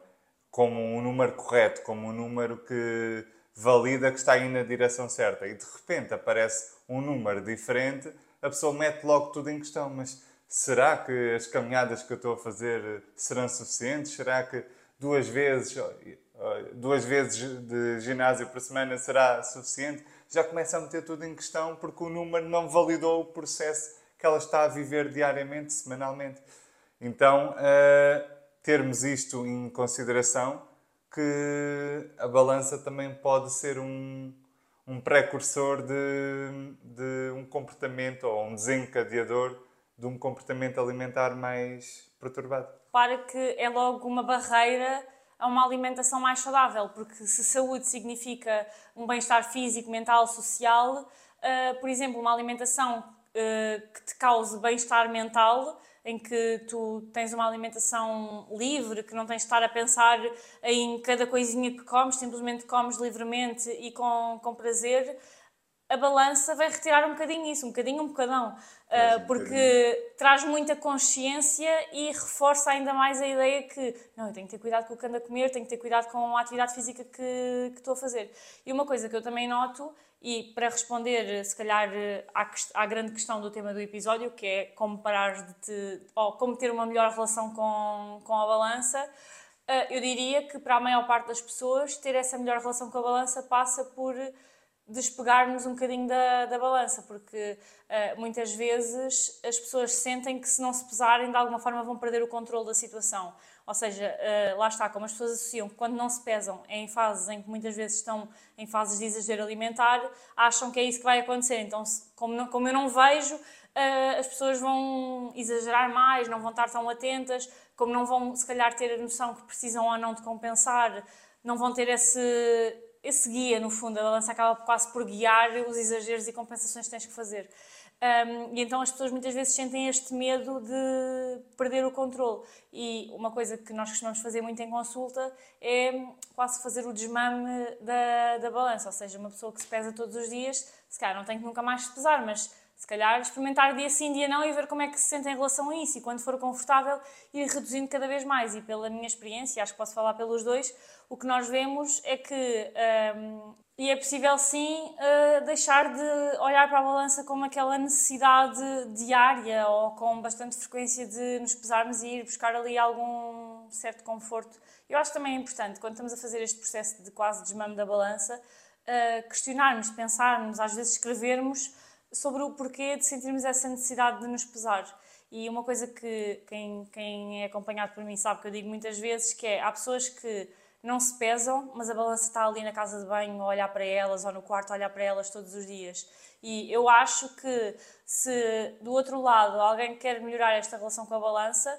Speaker 1: como um número correto, como um número que valida que está aí na direção certa, e de repente aparece um número diferente a pessoa mete logo tudo em questão. Mas será que as caminhadas que eu estou a fazer serão suficientes? Será que duas vezes, duas vezes de ginásio por semana será suficiente? Já começa a meter tudo em questão porque o número não validou o processo que ela está a viver diariamente, semanalmente. Então, uh, termos isto em consideração, que a balança também pode ser um, um precursor de, de um comportamento ou um desencadeador de um comportamento alimentar mais perturbado.
Speaker 2: Para que é logo uma barreira a uma alimentação mais saudável, porque se saúde significa um bem-estar físico, mental, social, uh, por exemplo, uma alimentação uh, que te cause bem-estar mental em que tu tens uma alimentação livre, que não tens de estar a pensar em cada coisinha que comes, simplesmente comes livremente e com, com prazer, a balança vai retirar um bocadinho isso, um bocadinho, um bocadão, uh, porque traz muita consciência e reforça ainda mais a ideia que não, eu tenho que ter cuidado com o que ando a comer, tenho que ter cuidado com a atividade física que, que estou a fazer. E uma coisa que eu também noto e para responder, se calhar, à, à, grande questão do tema do episódio, que é como parar de te, ou como ter uma melhor relação com, com a balança, eh, eu diria que para a maior parte das pessoas, ter essa melhor relação com a balança passa por despegar-nos um bocadinho da, da balança, porque muitas vezes as pessoas sentem que se não se pesarem, de alguma forma vão perder o controle da situação. Ou seja, uh, lá está, como as pessoas associam que quando não se pesam é em fases em que muitas vezes estão em fases de exagero alimentar, acham que é isso que vai acontecer. Então, como, como eu não vejo, uh, as pessoas vão exagerar mais, não vão estar tão atentas, como não vão, se calhar, ter a noção que precisam ou não de compensar, não vão ter esse esse guia, no fundo, a balança acaba quase por guiar os exageros e compensações que tens que fazer. Um, e então as pessoas muitas vezes sentem este medo de perder o controle. E uma coisa que nós costumamos fazer muito em consulta é quase fazer o desmame da, da balança. Ou seja, uma pessoa que se pesa todos os dias, se calhar não tem que nunca mais se pesar, mas se calhar experimentar dia sim, dia não e ver como é que se sente em relação a isso. E quando for confortável, ir reduzindo cada vez mais. E pela minha experiência, acho que posso falar pelos dois, o que nós vemos é que um, e é possível sim eh, deixar de olhar para a balança como aquela necessidade diária ou com bastante frequência de nos pesarmos e ir buscar ali algum certo conforto. Eu acho também importante, quando estamos a fazer este processo de quase desmame da balança, eh, questionarmos, pensarmos, às vezes escrevermos sobre o porquê de sentirmos essa necessidade de nos pesar. E uma coisa que quem, quem é acompanhado por mim sabe que eu digo muitas vezes, que é, há pessoas que não se pesam, mas a balança está ali na casa de banho a olhar para elas ou no quarto a olhar para elas todos os dias. E eu acho que se do outro lado alguém quer melhorar esta relação com a balança,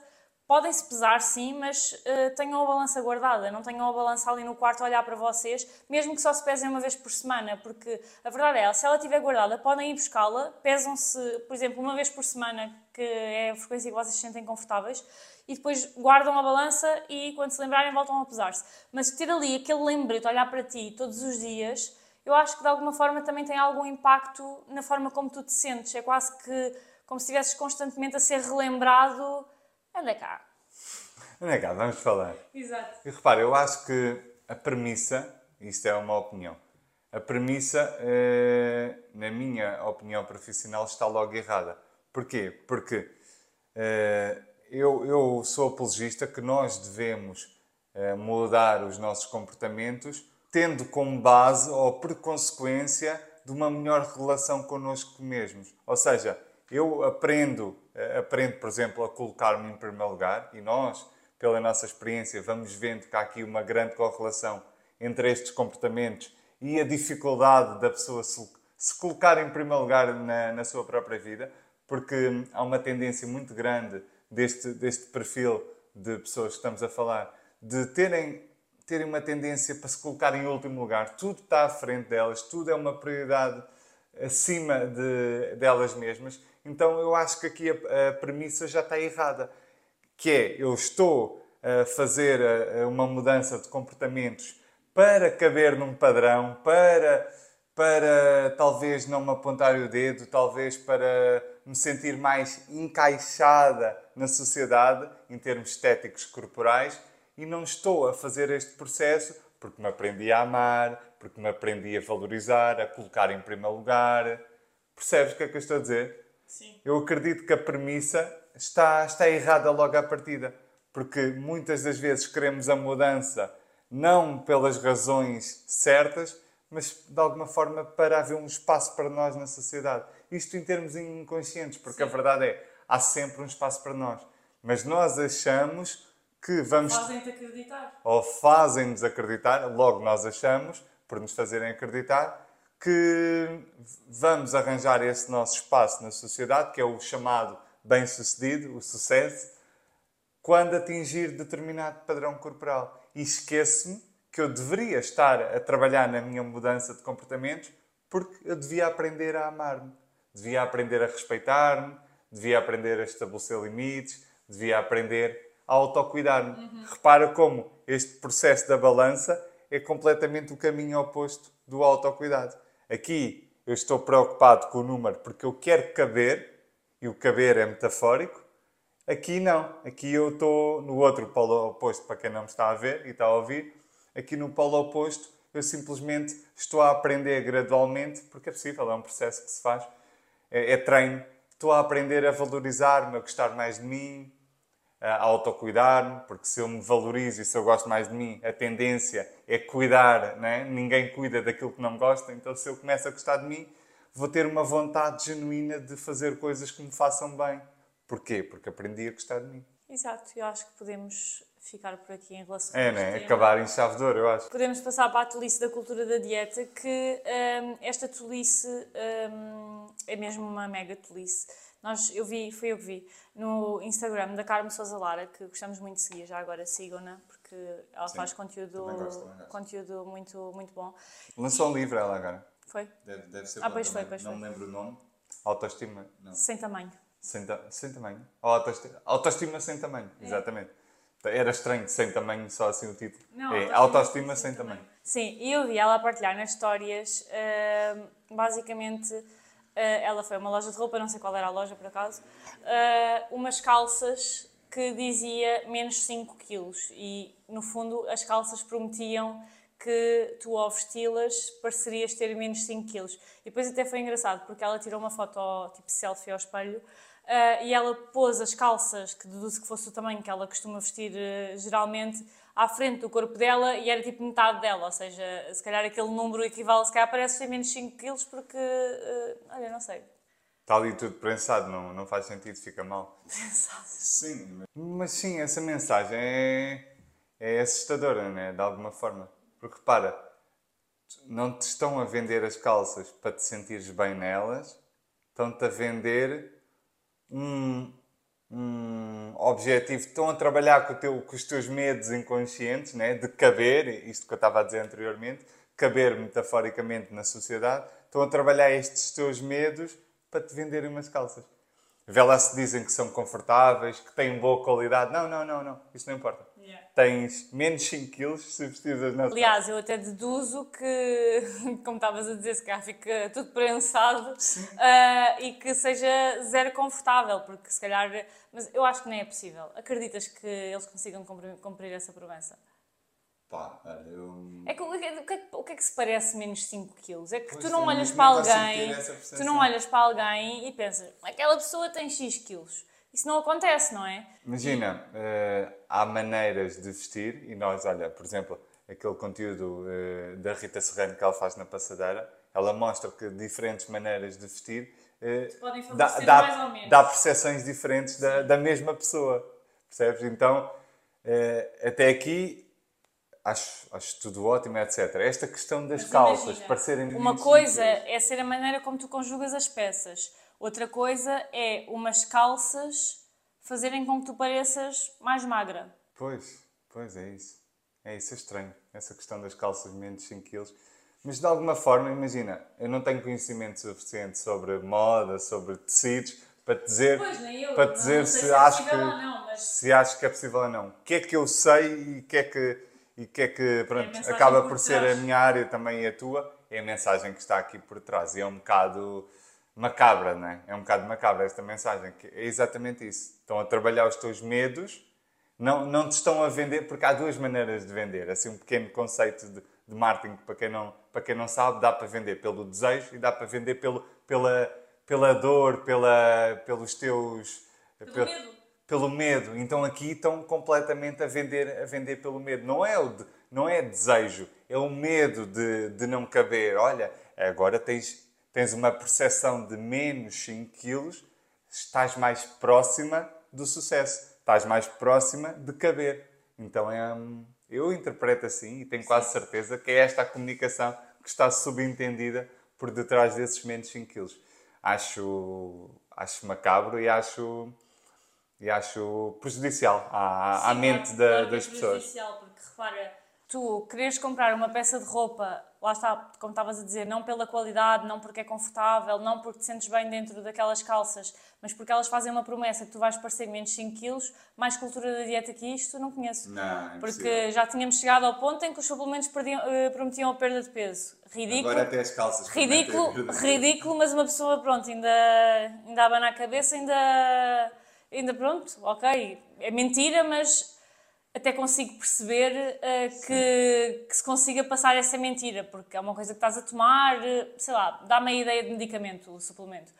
Speaker 2: podem-se pesar sim, mas uh, tenham a balança guardada, não tenham a balança ali no quarto a olhar para vocês, mesmo que só se pesem uma vez por semana, porque a verdade é, se ela estiver guardada, podem ir buscá-la, pesam-se, por exemplo, uma vez por semana, que é a frequência que vocês se sentem confortáveis, e depois guardam a balança e quando se lembrarem voltam a pesar-se. Mas ter ali aquele lembrete, olhar para ti todos os dias, eu acho que de alguma forma também tem algum impacto na forma como tu te sentes. É quase que como se estivesses constantemente a ser relembrado. Anda cá.
Speaker 1: Anda cá, vamos falar.
Speaker 2: Exato.
Speaker 1: E repara, eu acho que a premissa, isto é uma opinião, a premissa, eh, na minha opinião profissional, está logo errada. Porquê? Porque eh, eu, eu sou apologista que nós devemos eh, mudar os nossos comportamentos tendo como base ou por consequência de uma melhor relação connosco mesmos. Ou seja, eu aprendo, eh, aprendo, por exemplo, a colocar-me em primeiro lugar e nós, pela nossa experiência, vamos vendo que há aqui uma grande correlação entre estes comportamentos e a dificuldade da pessoa se, se colocar em primeiro lugar na, na sua própria vida, porque há uma tendência muito grande deste, deste perfil de pessoas que estamos a falar, de terem, terem uma tendência para se colocar em último lugar. Tudo está à frente delas, tudo é uma prioridade acima de, delas mesmas. Então eu acho que aqui a, a premissa já está errada. Que é, eu estou a fazer uma mudança de comportamentos para caber num padrão, para, para talvez não me apontar o dedo, talvez para me sentir mais encaixada na sociedade em termos estéticos corporais e não estou a fazer este processo porque me aprendi a amar, porque me aprendi a valorizar, a colocar em primeiro lugar. Percebes o que é que eu estou a dizer?
Speaker 2: Sim.
Speaker 1: Eu acredito que a premissa está, está errada logo à partida, porque muitas das vezes queremos a mudança não pelas razões certas, mas de alguma forma para haver um espaço para nós na sociedade. Isto em termos inconscientes, porque Sim. a verdade é, há sempre um espaço para nós. Mas nós achamos que vamos.
Speaker 2: Fazem-te acreditar.
Speaker 1: Ou fazem-nos acreditar, logo nós achamos, por nos fazerem acreditar, que vamos arranjar esse nosso espaço na sociedade, que é o chamado bem-sucedido, o sucesso, quando atingir determinado padrão corporal. E esqueço-me que eu deveria estar a trabalhar na minha mudança de comportamentos porque eu devia aprender a amar-me devia aprender a respeitar-me, devia aprender a estabelecer limites, devia aprender a autocuidar-me. Uhum. Repara como este processo da balança é completamente o caminho oposto do autocuidado. Aqui eu estou preocupado com o número porque eu quero caber, e o caber é metafórico. Aqui não. Aqui eu estou no outro polo oposto, para quem não me está a ver e está a ouvir. Aqui no polo oposto eu simplesmente estou a aprender gradualmente, porque é possível, é um processo que se faz é, é treino. Estou a aprender a valorizar-me, a gostar mais de mim, a autocuidar-me, porque se eu me valorizo e se eu gosto mais de mim, a tendência é cuidar, né? ninguém cuida daquilo que não gosta, então se eu começo a gostar de mim, vou ter uma vontade genuína de fazer coisas que me façam bem. Porquê? Porque aprendi a gostar de mim.
Speaker 2: Exato, eu acho que podemos ficar por aqui em relação
Speaker 1: É,
Speaker 2: a
Speaker 1: né? Acabar em chave de ouro, eu acho.
Speaker 2: Podemos passar para a tolice da cultura da dieta, que hum, esta tolice hum, é mesmo uma mega tolice. Nós, eu vi, foi eu que vi, no Instagram da Carmo Sousa Lara, que gostamos muito de seguir, já agora sigam-na, porque ela
Speaker 1: Sim,
Speaker 2: faz conteúdo,
Speaker 1: também gosto, também
Speaker 2: conteúdo muito, muito bom.
Speaker 1: Lançou um livro ela agora.
Speaker 2: Foi?
Speaker 1: Deve, deve ser
Speaker 2: Ah, pois foi, pois
Speaker 1: Não
Speaker 2: foi.
Speaker 1: me lembro o nome. Autoestima. Não.
Speaker 2: Sem tamanho.
Speaker 1: Sem, ta- sem tamanho. Autoestima, autoestima sem tamanho, exatamente. Era estranho, sem tamanho, só assim o título.
Speaker 2: Não,
Speaker 1: é
Speaker 2: autoestima
Speaker 1: autoestima sem tamanho.
Speaker 2: Sim, e eu vi ela a partilhar nas histórias, hum, basicamente, eh, ela foi a uma loja de roupa, não sei qual era a loja por acaso, eh, umas calças que dizia menos 5 quilos e, no fundo, as calças prometiam que tu ao vesti-las parecerias ter menos 5 quilos. E depois até foi engraçado, porque ela tirou uma foto, tipo selfie ao espelho, eh, e ela pôs as calças, que deduzo que fosse o tamanho que ela costuma vestir eh, geralmente, à frente do corpo dela e era tipo metade dela, ou seja, se calhar aquele número equivale, se calhar parece ter menos 5 quilos porque, eh, olha, não sei.
Speaker 1: Está ali tudo prensado, não, não faz sentido, fica mal. Sim, mas sim, essa mensagem é, é assustadora, né? de alguma forma. Porque repara, não te estão a vender as calças para te sentires bem nelas, estão-te a vender um, um objetivo, estão a trabalhar com, teu, com os teus medos inconscientes, né? de caber, isto que eu estava a dizer anteriormente, caber metaforicamente na sociedade, estão a trabalhar estes teus medos para te venderem umas calças. Vê lá se dizem que são confortáveis, que têm boa qualidade. Não, não, não, não. Isso não importa.
Speaker 2: Yeah.
Speaker 1: Tens menos 5 quilos se vestidas nas
Speaker 2: Aliás, eu até deduzo que, como estavas a dizer, se calhar fica tudo prensado ah, e que seja zero confortável, porque se calhar. Mas eu acho que nem é possível. Acreditas que eles consigam cumprir, cumprir essa promessa?
Speaker 1: Pá, eu...
Speaker 2: É que, o, que, é que- o que é que se parece menos 5 quilos? É que
Speaker 1: Pois,
Speaker 2: tu não
Speaker 1: eu
Speaker 2: olhas
Speaker 1: não
Speaker 2: para alguém, tu não olhas para alguém e pensas, aquela pessoa tem X quilos. Isso não acontece, não é?
Speaker 1: Imagina, eh, há maneiras de vestir e nós, olha, por exemplo, aquele conteúdo eh, da Rita Serrano que ela faz na passadeira, ela mostra que diferentes maneiras de vestir
Speaker 2: podem
Speaker 1: dá, dá, dá percepções diferentes da, da mesma pessoa, percebes? Então, até aqui, acho, acho tudo ótimo, etc. Esta questão das
Speaker 2: Mas
Speaker 1: calças
Speaker 2: imagina,
Speaker 1: parecerem
Speaker 2: Uma coisa é ser a maneira como tu conjugas as peças. Outra coisa é umas calças fazerem com que tu pareças mais magra.
Speaker 1: Pois, pois é isso. É isso, é estranho. Essa questão das calças menos 5 kg. Mas de alguma forma, imagina, eu não tenho conhecimento suficiente sobre moda, sobre tecidos, para dizer,
Speaker 2: Pois, eu.
Speaker 1: para
Speaker 2: Não
Speaker 1: dizer
Speaker 2: sei
Speaker 1: se,
Speaker 2: se é
Speaker 1: acho que,
Speaker 2: não, mas-
Speaker 1: se acho que é possível ou não. O que é que eu sei e o que é que, e que, é que pronto,
Speaker 2: mensagem
Speaker 1: acaba
Speaker 2: por
Speaker 1: por ser a minha área também e a tua, é a mensagem que está aqui por trás. E é um bocado macabra, não é? É um bocado macabra esta mensagem, que é exatamente isso. Estão a trabalhar os teus medos, não, não te estão a vender, porque há duas maneiras de vender. Assim, um pequeno conceito de, de marketing, que para quem, não, para quem não sabe, dá para vender pelo desejo e dá para vender pelo, pela, pela dor, pela, pelos teus... Pelo
Speaker 2: medo.
Speaker 1: Pelo medo. Então aqui estão completamente a vender, a vender pelo medo. Não é, o de- não é desejo, é o medo de, de não caber. Olha, agora tens, tens uma percepção de menos 5 quilos, estás mais próxima do sucesso, estás mais próxima de caber. Então é, hum, eu interpreto assim e tenho quase certeza que é esta a comunicação que está subentendida por detrás desses menos 5 quilos. Acho, acho macabro e acho, e acho prejudicial à, à
Speaker 2: Sim,
Speaker 1: mente
Speaker 2: claro-
Speaker 1: da-
Speaker 2: é
Speaker 1: das pessoas.
Speaker 2: prejudicial, Porque repara, tu queres comprar uma peça de roupa, lá está, como estavas a dizer, não pela qualidade, não porque é confortável, não porque te sentes bem dentro daquelas calças, mas porque elas fazem uma promessa que tu vais parecer menos 5 quilos, mais cultura da dieta que isto, não conheço.
Speaker 1: Não, é
Speaker 2: Porque já tínhamos chegado ao ponto em que os suplementos perdiam- eh, prometiam a perda de peso. Ridículo.
Speaker 1: Agora até as calças.
Speaker 2: Ridículo, ridículo, mas uma pessoa, pronto, ainda, ainda abana a cabeça, ainda, ainda pronto, ok, é mentira, mas até consigo perceber eh, que, que se consiga passar essa mentira, porque é uma coisa que estás a tomar, eh, sei lá, dá-me a ideia de medicamento, o suplemento.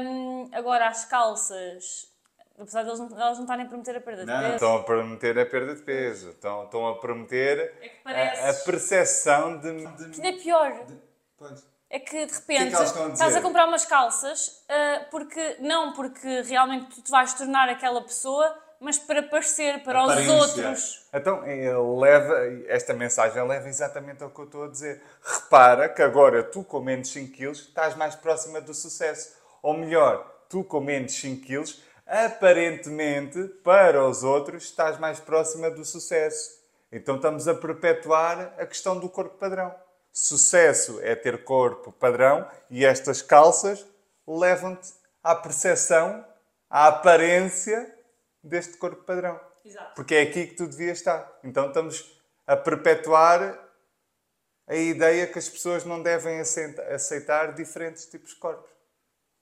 Speaker 2: Hum, agora, as calças, apesar de elas não, elas não estarem a prometer a perda de
Speaker 1: Não,
Speaker 2: peso,
Speaker 1: estão a prometer a perda de peso. Estão, estão a prometer
Speaker 2: É que
Speaker 1: a, a percepção de. de-
Speaker 2: ainda é pior.
Speaker 1: Pois.
Speaker 2: É que de
Speaker 1: que
Speaker 2: repente
Speaker 1: elas estão a
Speaker 2: estás a comprar umas calças ah, porque não porque realmente tu te vais tornar aquela pessoa, mas para parecer para os outros.
Speaker 1: Então, eh, leva, esta mensagem leva exatamente ao que eu estou a dizer. Repara que agora tu com menos 5 quilos estás mais próxima do sucesso. Ou melhor, tu com menos 5 quilos, aparentemente, para os outros, estás mais próxima do sucesso. Então estamos a perpetuar a questão do corpo padrão. Sucesso é ter corpo padrão e estas calças levam-te à percepção, à aparência deste corpo padrão.
Speaker 2: Exato.
Speaker 1: Porque é aqui que tu devias estar. Então estamos a perpetuar a ideia que as pessoas não devem aceita- aceitar diferentes tipos de corpos.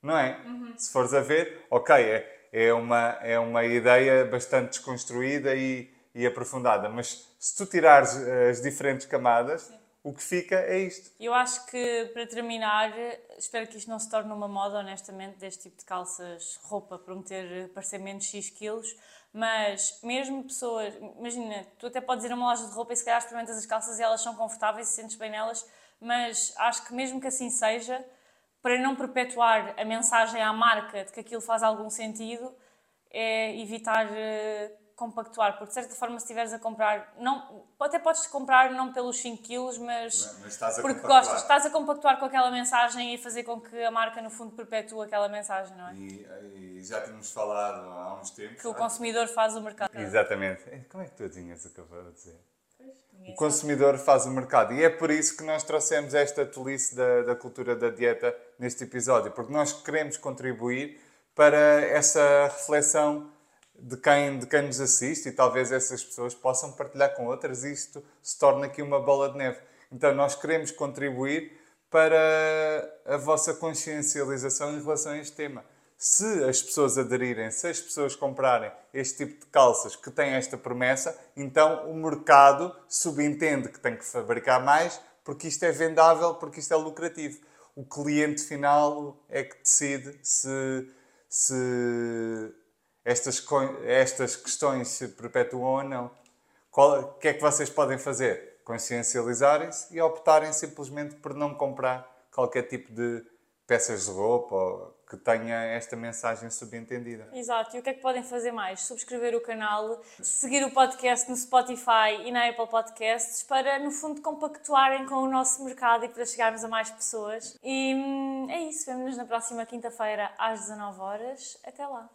Speaker 1: Não é? Se fores a ver, ok, é, é, uma, é uma ideia bastante desconstruída e, e aprofundada, mas se tu tirares eh, as diferentes camadas, o que fica é isto.
Speaker 2: Eu acho que, para terminar, espero que isto não se torne uma moda, honestamente, deste tipo de calças, roupa, prometer parecer menos X quilos, mas mesmo pessoas, imagina, tu até podes ir a uma loja de roupa e se calhar experimentas as calças e elas são confortáveis e sentes bem nelas, mas acho que mesmo que assim seja, para não perpetuar a mensagem à marca de que aquilo faz algum sentido, é evitar eh, compactuar, porque de certa forma se estiveres a comprar, não, até podes comprar não pelos 5 quilos, mas,
Speaker 1: Mas estás a
Speaker 2: porque
Speaker 1: compactuar.
Speaker 2: gostas, estás a compactuar com aquela mensagem e fazer com que a marca no fundo perpetue aquela mensagem, não é?
Speaker 1: E, e já tínhamos falado há uns tempos.
Speaker 2: Que o consumidor faz o mercado.
Speaker 1: Exatamente. Como é que tu adivinhas o que eu vou dizer? O consumidor faz o mercado. E é por isso que nós trouxemos esta tolice da, da cultura da dieta neste episódio, porque nós queremos contribuir para essa reflexão de quem, de quem nos assiste e talvez essas pessoas possam partilhar com outras e isto se torna aqui uma bola de neve. Então nós queremos contribuir para a vossa consciencialização em relação a este tema. Se as pessoas aderirem, se as pessoas comprarem este tipo de calças que têm esta promessa, então o mercado subentende que tem que fabricar mais porque isto é vendável, porque isto é lucrativo. O cliente final é que decide se, se estas, estas questões se perpetuam ou não. O que é que vocês podem fazer? Consciencializarem-se e optarem simplesmente por não comprar qualquer tipo de peças de roupa ou que tenha esta mensagem subentendida.
Speaker 2: Exato, e o que é que podem fazer mais? Subscrever o canal, seguir o podcast no Spotify e na Apple Podcasts para, no fundo, compactuarem com o nosso mercado e para chegarmos a mais pessoas. E hum, é isso, vemo-nos na próxima quinta-feira às 19 horas. Até lá!